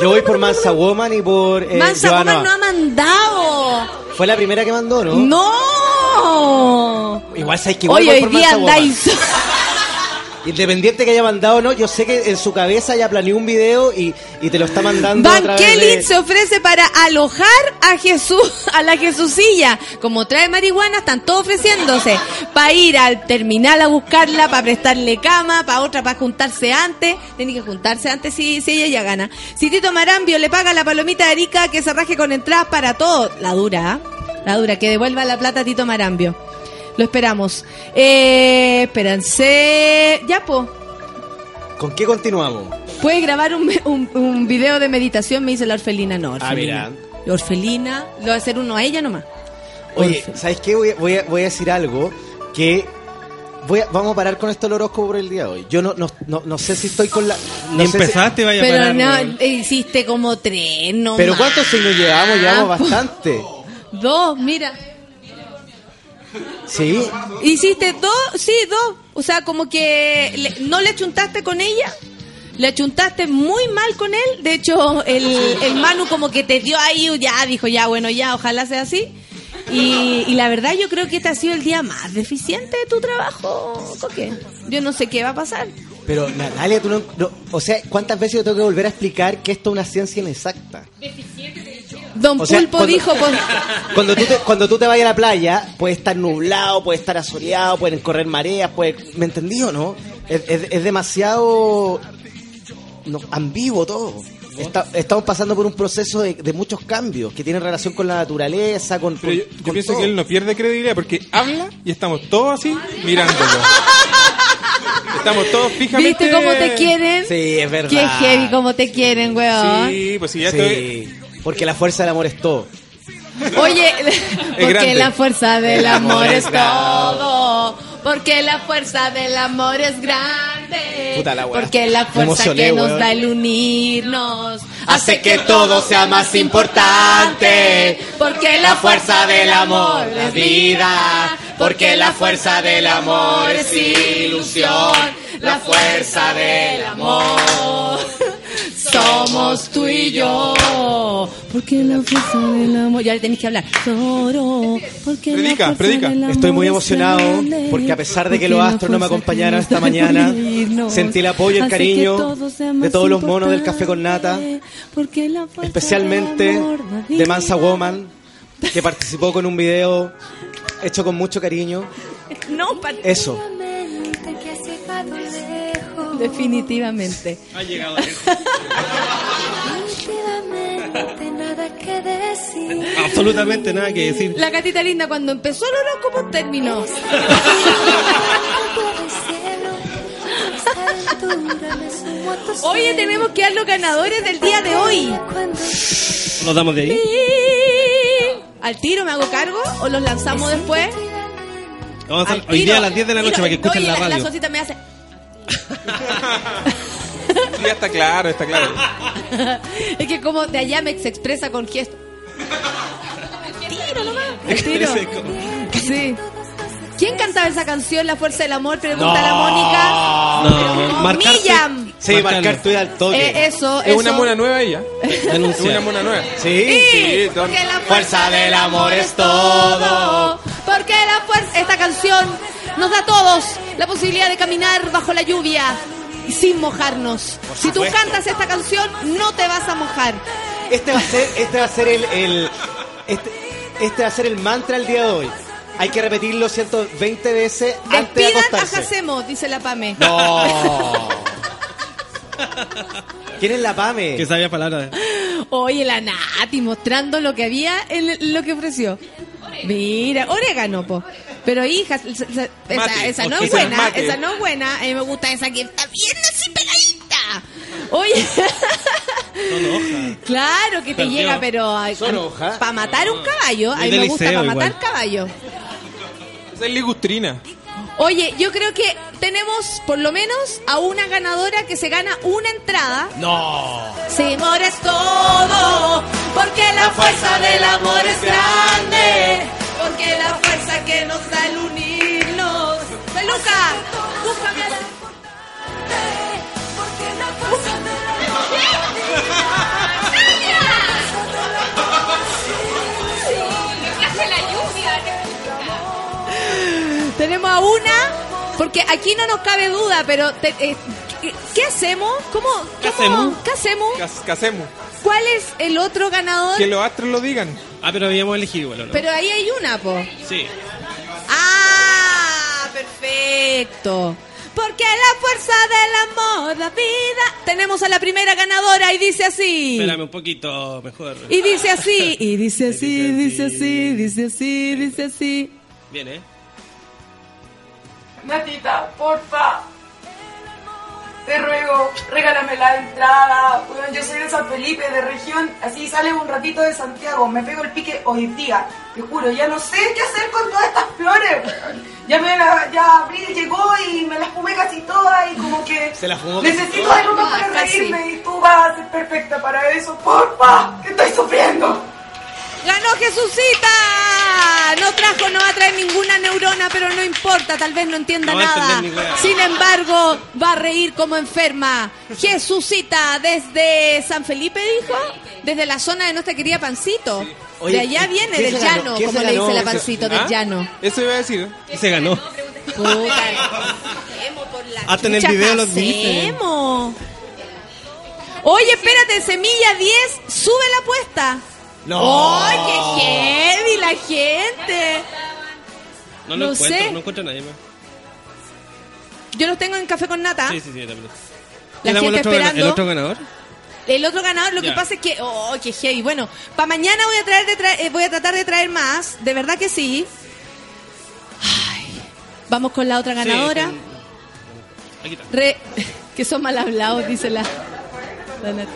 Yo voy por Mansa Woman y por eh, Mansa Joana. Woman no ha mandado. Fue la primera que mandó, ¿no? No. Igual sabes que Oye, voy hoy por día Mansa Woman. andáis. Independiente que haya mandado o no, yo sé que en su cabeza ya planeó un video y, y te lo está mandando a Van Kelly de... se ofrece para alojar a Jesús, a la Jesucilla. Como trae marihuana, están todos ofreciéndose. Para ir al terminal a buscarla, para prestarle cama, para otra, para juntarse antes. Tiene que juntarse antes si, si ella ya gana. Si Tito Marambio le paga la palomita de Arica, que se raje con entradas para todo. La dura, ¿ah? La dura, que devuelva la plata a Tito Marambio. Lo esperamos. Eh, espérense. Ya, po. ¿Con qué continuamos? Puede grabar un, un, un video de meditación, me dice la orfelina. No, Ah, orfelina. mira. La orfelina, lo va a hacer uno a ella nomás. Oye, ¿sabes qué? Voy a, voy a- voy a decir algo que... Voy a- vamos a parar con esto el horóscopo por el día de hoy. Yo no, no, no, no sé si estoy con la... no Ni sé si- empezaste, vaya a Pero parar. no, weón. hiciste como tres, no Pero. ¿cuántos signos llevamos? Llevamos po. bastante. Dos, mira. Sí. Hiciste dos, sí, dos. O sea, como que no le chuntaste con ella. Le chuntaste muy mal con él. De hecho, el, el Manu como que te dio ahí, ya dijo, ya, bueno, ya, ojalá sea así. Y, y la verdad yo creo que este ha sido el día más deficiente de tu trabajo, Coque. Yo no sé qué va a pasar. Pero Natalia, tú no, no- O sea, ¿cuántas veces yo tengo que volver a explicar que esto es una ciencia inexacta? Don O sea, Pulpo cuando- dijo, pues, Cuando tú, te, cuando tú te vayas a la playa, puede estar nublado, puede estar asoleado, pueden correr mareas, puede... ¿Me entendí o no? Es, es- es demasiado no, ambiguo todo. Está- estamos pasando por un proceso de, de muchos cambios que tienen relación con la naturaleza, con... Pero yo, con- yo con pienso todo. que él no pierde credibilidad porque habla y estamos todos así mirándolo. estamos todos fijamente. ¿viste cómo te quieren? Sí, es verdad. Qué heavy cómo te quieren, weón. Sí, pues sí, ya Sí, estoy. porque la fuerza del amor es todo. Oye, porque grande. la fuerza del El amor es todo. Porque la fuerza del amor es grande. Puta la wea. Porque la fuerza emocioné, que nos weón. da el unirnos Hace que todo sea más importante. Porque la fuerza del amor es vida. Porque la fuerza del amor es ilusión. La fuerza del amor somos tú y yo. Porque la fuerza del amor. Ya tenéis que hablar. Lloro. Porque Predica, predica. del amor Estoy muy emocionado porque a pesar de que los astros no me acompañaron esta mañana, sentí el apoyo y el cariño todo de todos los monos del café con nata, Porque la fuerza especialmente amor de Mansa Woman, que participó con un video hecho con mucho cariño. No, Eso. Definitivamente. Ha llegado nada que decir. Absolutamente nada que decir. La gatita linda cuando empezó el horóscopo terminó. Oye, tenemos que dar los ganadores del día de hoy. Nos damos de ahí. ¿Al tiro me hago cargo o los lanzamos después? Vamos a hoy día a las 10 de la noche para que escuchen oye, la radio. La Sosita me hace. Ya está claro, está claro. es que como de allá me se expresa con gestos. Tiro nomás. Tiro. Sí. ¿Quién cantaba esa canción, La Fuerza del Amor? Pregunta la Mónica. No, marcarte- Millán. Sí, marcar tu al toque. Eh, eso, Es una mona nueva ella. Es una mona nueva. Sí. Sí, porque la Fuerza del amor es todo. Porque la fuerza, esta canción nos da a todos la posibilidad de caminar bajo la lluvia y sin mojarnos. Si tú cantas esta canción, no te vas a mojar. Este va a ser, este va a ser el, el- este, este va a ser el mantra el día de hoy. Hay que repetirlo 120 veces antes de Despidan a acostarse. Jacemo, dice la Pame. No. ¿Quién es la Pame? Que sabía palabras. Oye, la Nati mostrando lo que había en lo que ofreció. Mira, orégano, po. Pero hija, esa, no es buena, mate. esa no es buena. A mí me gusta esa que está bien así pegadita. Oye, Son hojas. claro que te Perdió. llega, pero Son hojas. para matar un caballo, a mí me gusta para matar igual. caballo. Esa es ligustrina. Oye, yo creo que tenemos por lo menos a una ganadora que se gana una entrada. No. Si amor es todo, porque la fuerza del amor es grande, porque la fuerza que nos da el unirnos. ¡Peluca! ¡Búscame a la porque la fuerza de la la lluvia! Tenemos a una, porque aquí no nos cabe duda, pero te, eh, ¿qué, qué hacemos? ¿Cómo? ¿Qué hacemos? ¿Qué hacemos? ¿Qué, qué hacemos? ¿Cuál es el otro ganador? Que los astros lo digan. Ah, pero habíamos elegido igual, ¿o ¿no? Pero ahí hay una, po. Sí. ¡Ah! Perfecto. Porque la fuerza del amor, la vida. Tenemos a la primera ganadora y dice así. Espérame un poquito mejor. Y dice así, y dice así, dice así, dice así, dice así. Bien, ¿eh? Natita, porfa. Te ruego, regálame la entrada. Yo soy de San Felipe, de región. Así sale un ratito de Santiago. Me pego el pique hoy día. Te juro, ya no sé qué hacer con todas estas flores. Ya, me la- ya abril llegó y me las fumé casi todas y como que Se la fumó necesito algo para Ah, casi. reírme y tú vas a ser perfecta para eso. Porfa, que estoy sufriendo. ¡Ganó Jesucita! No trajo, no va a traer ninguna neurona, pero no importa, tal vez no entienda No nada. Sin embargo, va a reír como enferma. Jesucita, desde San Felipe, dijo, desde la zona de nuestra querida Pancito. Oye, de allá ¿qué viene, se del llano, ¿Qué como le dice la ¿Qué Pancito, del ¿Ah? llano. Eso iba a decir. Y se ganó. Puta. Hasta en el video ¿qué los? Oye, espérate, Semilla 10, sube la apuesta. No. ¡Ay, qué heavy la gente! No lo No encuentro, sé. no encuentro a nadie más. Yo los tengo en café con nata. Sí, sí, sí, también. La ¿Tenemos gente el otro esperando. ¿El otro ganador? El otro ganador, lo que pasa es que, oh, qué heavy. Bueno, para mañana voy a traer, de traer- eh, voy a tratar de traer más, de verdad que sí. Ay, vamos con la otra Sí, ganadora. con- Aquí está. Re- que son mal hablados, dice la, la.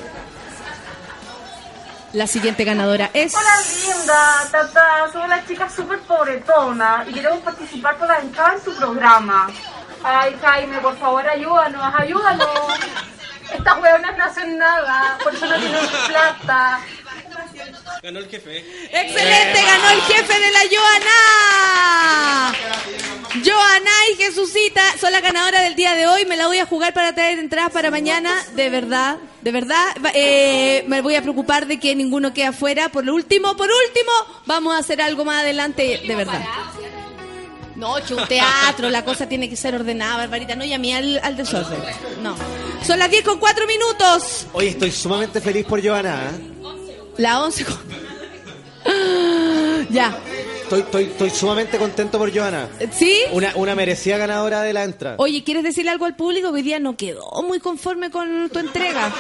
La siguiente ganadora es. Hola linda, tata, somos las chicas súper pobretonas y queremos participar por la entrada en tu programa. Ay Jaime, por favor ayúdanos, ayúdanos. Estas hueonas no hacen nada, por eso no tienen plata. Ganó el jefe. ¡Excelente! ¡Ganó el jefe de la Joana! Joana y Jesucita son las ganadoras del día de hoy. Me la voy a jugar para traer entradas para mañana. De verdad, de verdad. Eh, me voy a preocupar de que ninguno quede afuera. Por último, por último, vamos a hacer algo más adelante, de verdad. No, que un teatro, la cosa tiene que ser ordenada, Barbarita. No llamé al, al desorden. No. Son las 10 con 4 minutos. Oye, estoy sumamente feliz por Joana. ¿eh? La 11 con... Ya. Estoy, estoy, estoy sumamente contento por Joana. ¿Sí? Una, una merecida ganadora de la entrada. Oye, ¿quieres decirle algo al público? Hoy día no quedó muy conforme con tu entrega.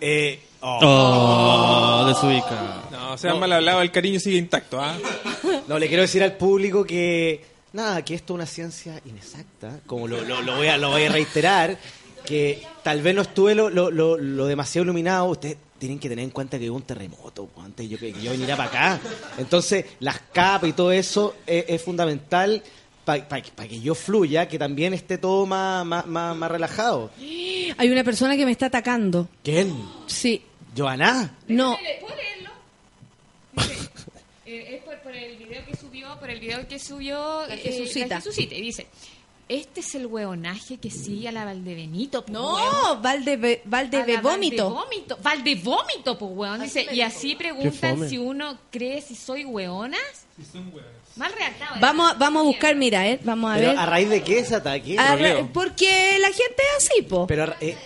Eh, oh. Oh, desubica. No, sean mal hablados, el cariño sigue intacto. ¿ah? No, le quiero decir al público que nada, que esto es una ciencia inexacta, como lo, lo- lo voy, a, lo voy a reiterar, que tal vez no estuve lo, lo- lo- lo demasiado iluminado, ustedes tienen que tener en cuenta que hubo un terremoto pues, antes yo, que yo viniera para acá. Entonces, las capas y todo eso es, es fundamental para que yo fluya, que también esté todo más, más, más, más relajado. Hay una persona que me está atacando. ¿Quién? Sí. ¿Joana? No. Eh, es por, por el video que subió, por el video que subió La eh, Jesucita. la Jesucita, y dice, este es el hueonaje que sigue a la Valdebenito. po, No, hueón". Valde, A Valde la Vómito. Valdevómito, Valdevómito, pues hueón. Dice, y así preguntan si uno cree si soy hueonas. Mal redactado. ¿eh? Vamos, a- vamos a buscar, mira, eh, vamos a Pero ver. ¿A raíz de qué ese ataque? A ra- porque la gente es así, po. Pero, eh,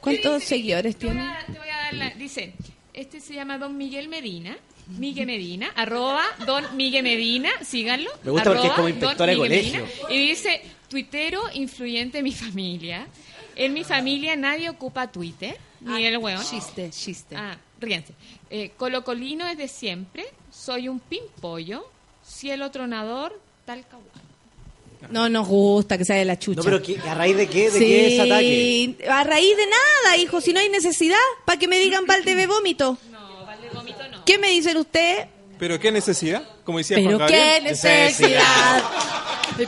¿Cuántos seguidores tiene? Te voy a dar la- dice, este se llama Don Miguel Medina. Miguel Medina, arroba Don Miguel Medina, síganlo. Me gusta porque es arroba como Don inspectora de Miguel colegio. Medina. Y dice, tuitero influyente en mi familia. En mi familia nadie ocupa Twitter, ni el hueón. Chiste, chiste. Ah, ríense. Eh, colocolino es de siempre, soy un pimpollo, cielo tronador, tal caguá. No nos gusta que sea de la chucha. no, pero ¿qué- ¿a raíz de qué? ¿De Sí, qué ese ataque? A raíz de nada, hijo. Si no hay necesidad, para que me digan. No, Valde Vómito no. ¿Qué me dicen usted? ¿Pero qué necesidad? Como decía Pero Juan qué necesidad.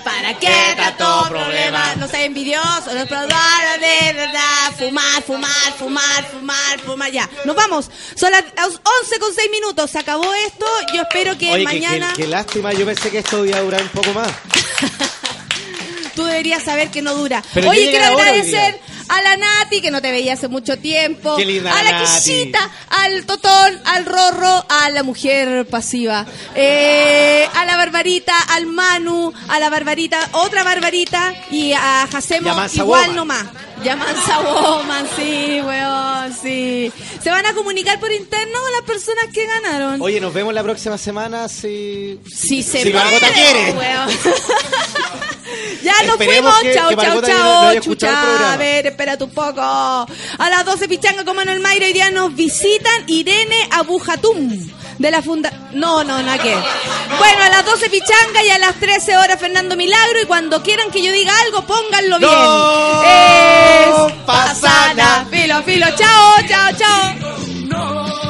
¿Para qué tanto problema? No seas envidioso, no problema de verdad. Fumar, fumar, fumar, fumar, fumar. Ya, nos vamos. Son las 11 con 6 minutos. Se acabó esto. Yo espero que Oye, mañana. que lástima, yo pensé que esto iba a durar un poco más. Tú deberías saber que no dura. Pero Oye, quiero agradecer a la Nati, que no te veía hace mucho tiempo, Qué linda a la Nati. Quillita, al Totón, al Rorro, a la mujer pasiva, eh, a la Barbarita, al Manu, a la Barbarita, otra Barbarita y a Jacemo igual nomás. Llaman Woman, sí, weón, sí. Se van a comunicar por interno con las personas que ganaron. Oye, nos vemos la próxima semana si. Si, si se si puede, quiere. Weón. Ya nos Esperemos fuimos. Que, chau, que chau, chau. Chucha, a ver, espérate un poco. A las 12 pichanga con Manuel Mayra. Hoy día nos visitan Irene Abujatum de la funda... No, no, nada que... Bueno, a las 12 pichanga y a las 13 horas Fernando Milagro y cuando quieran que yo diga algo, pónganlo bien. Es pasana. Filo, filo. Chao, chao, chao. No.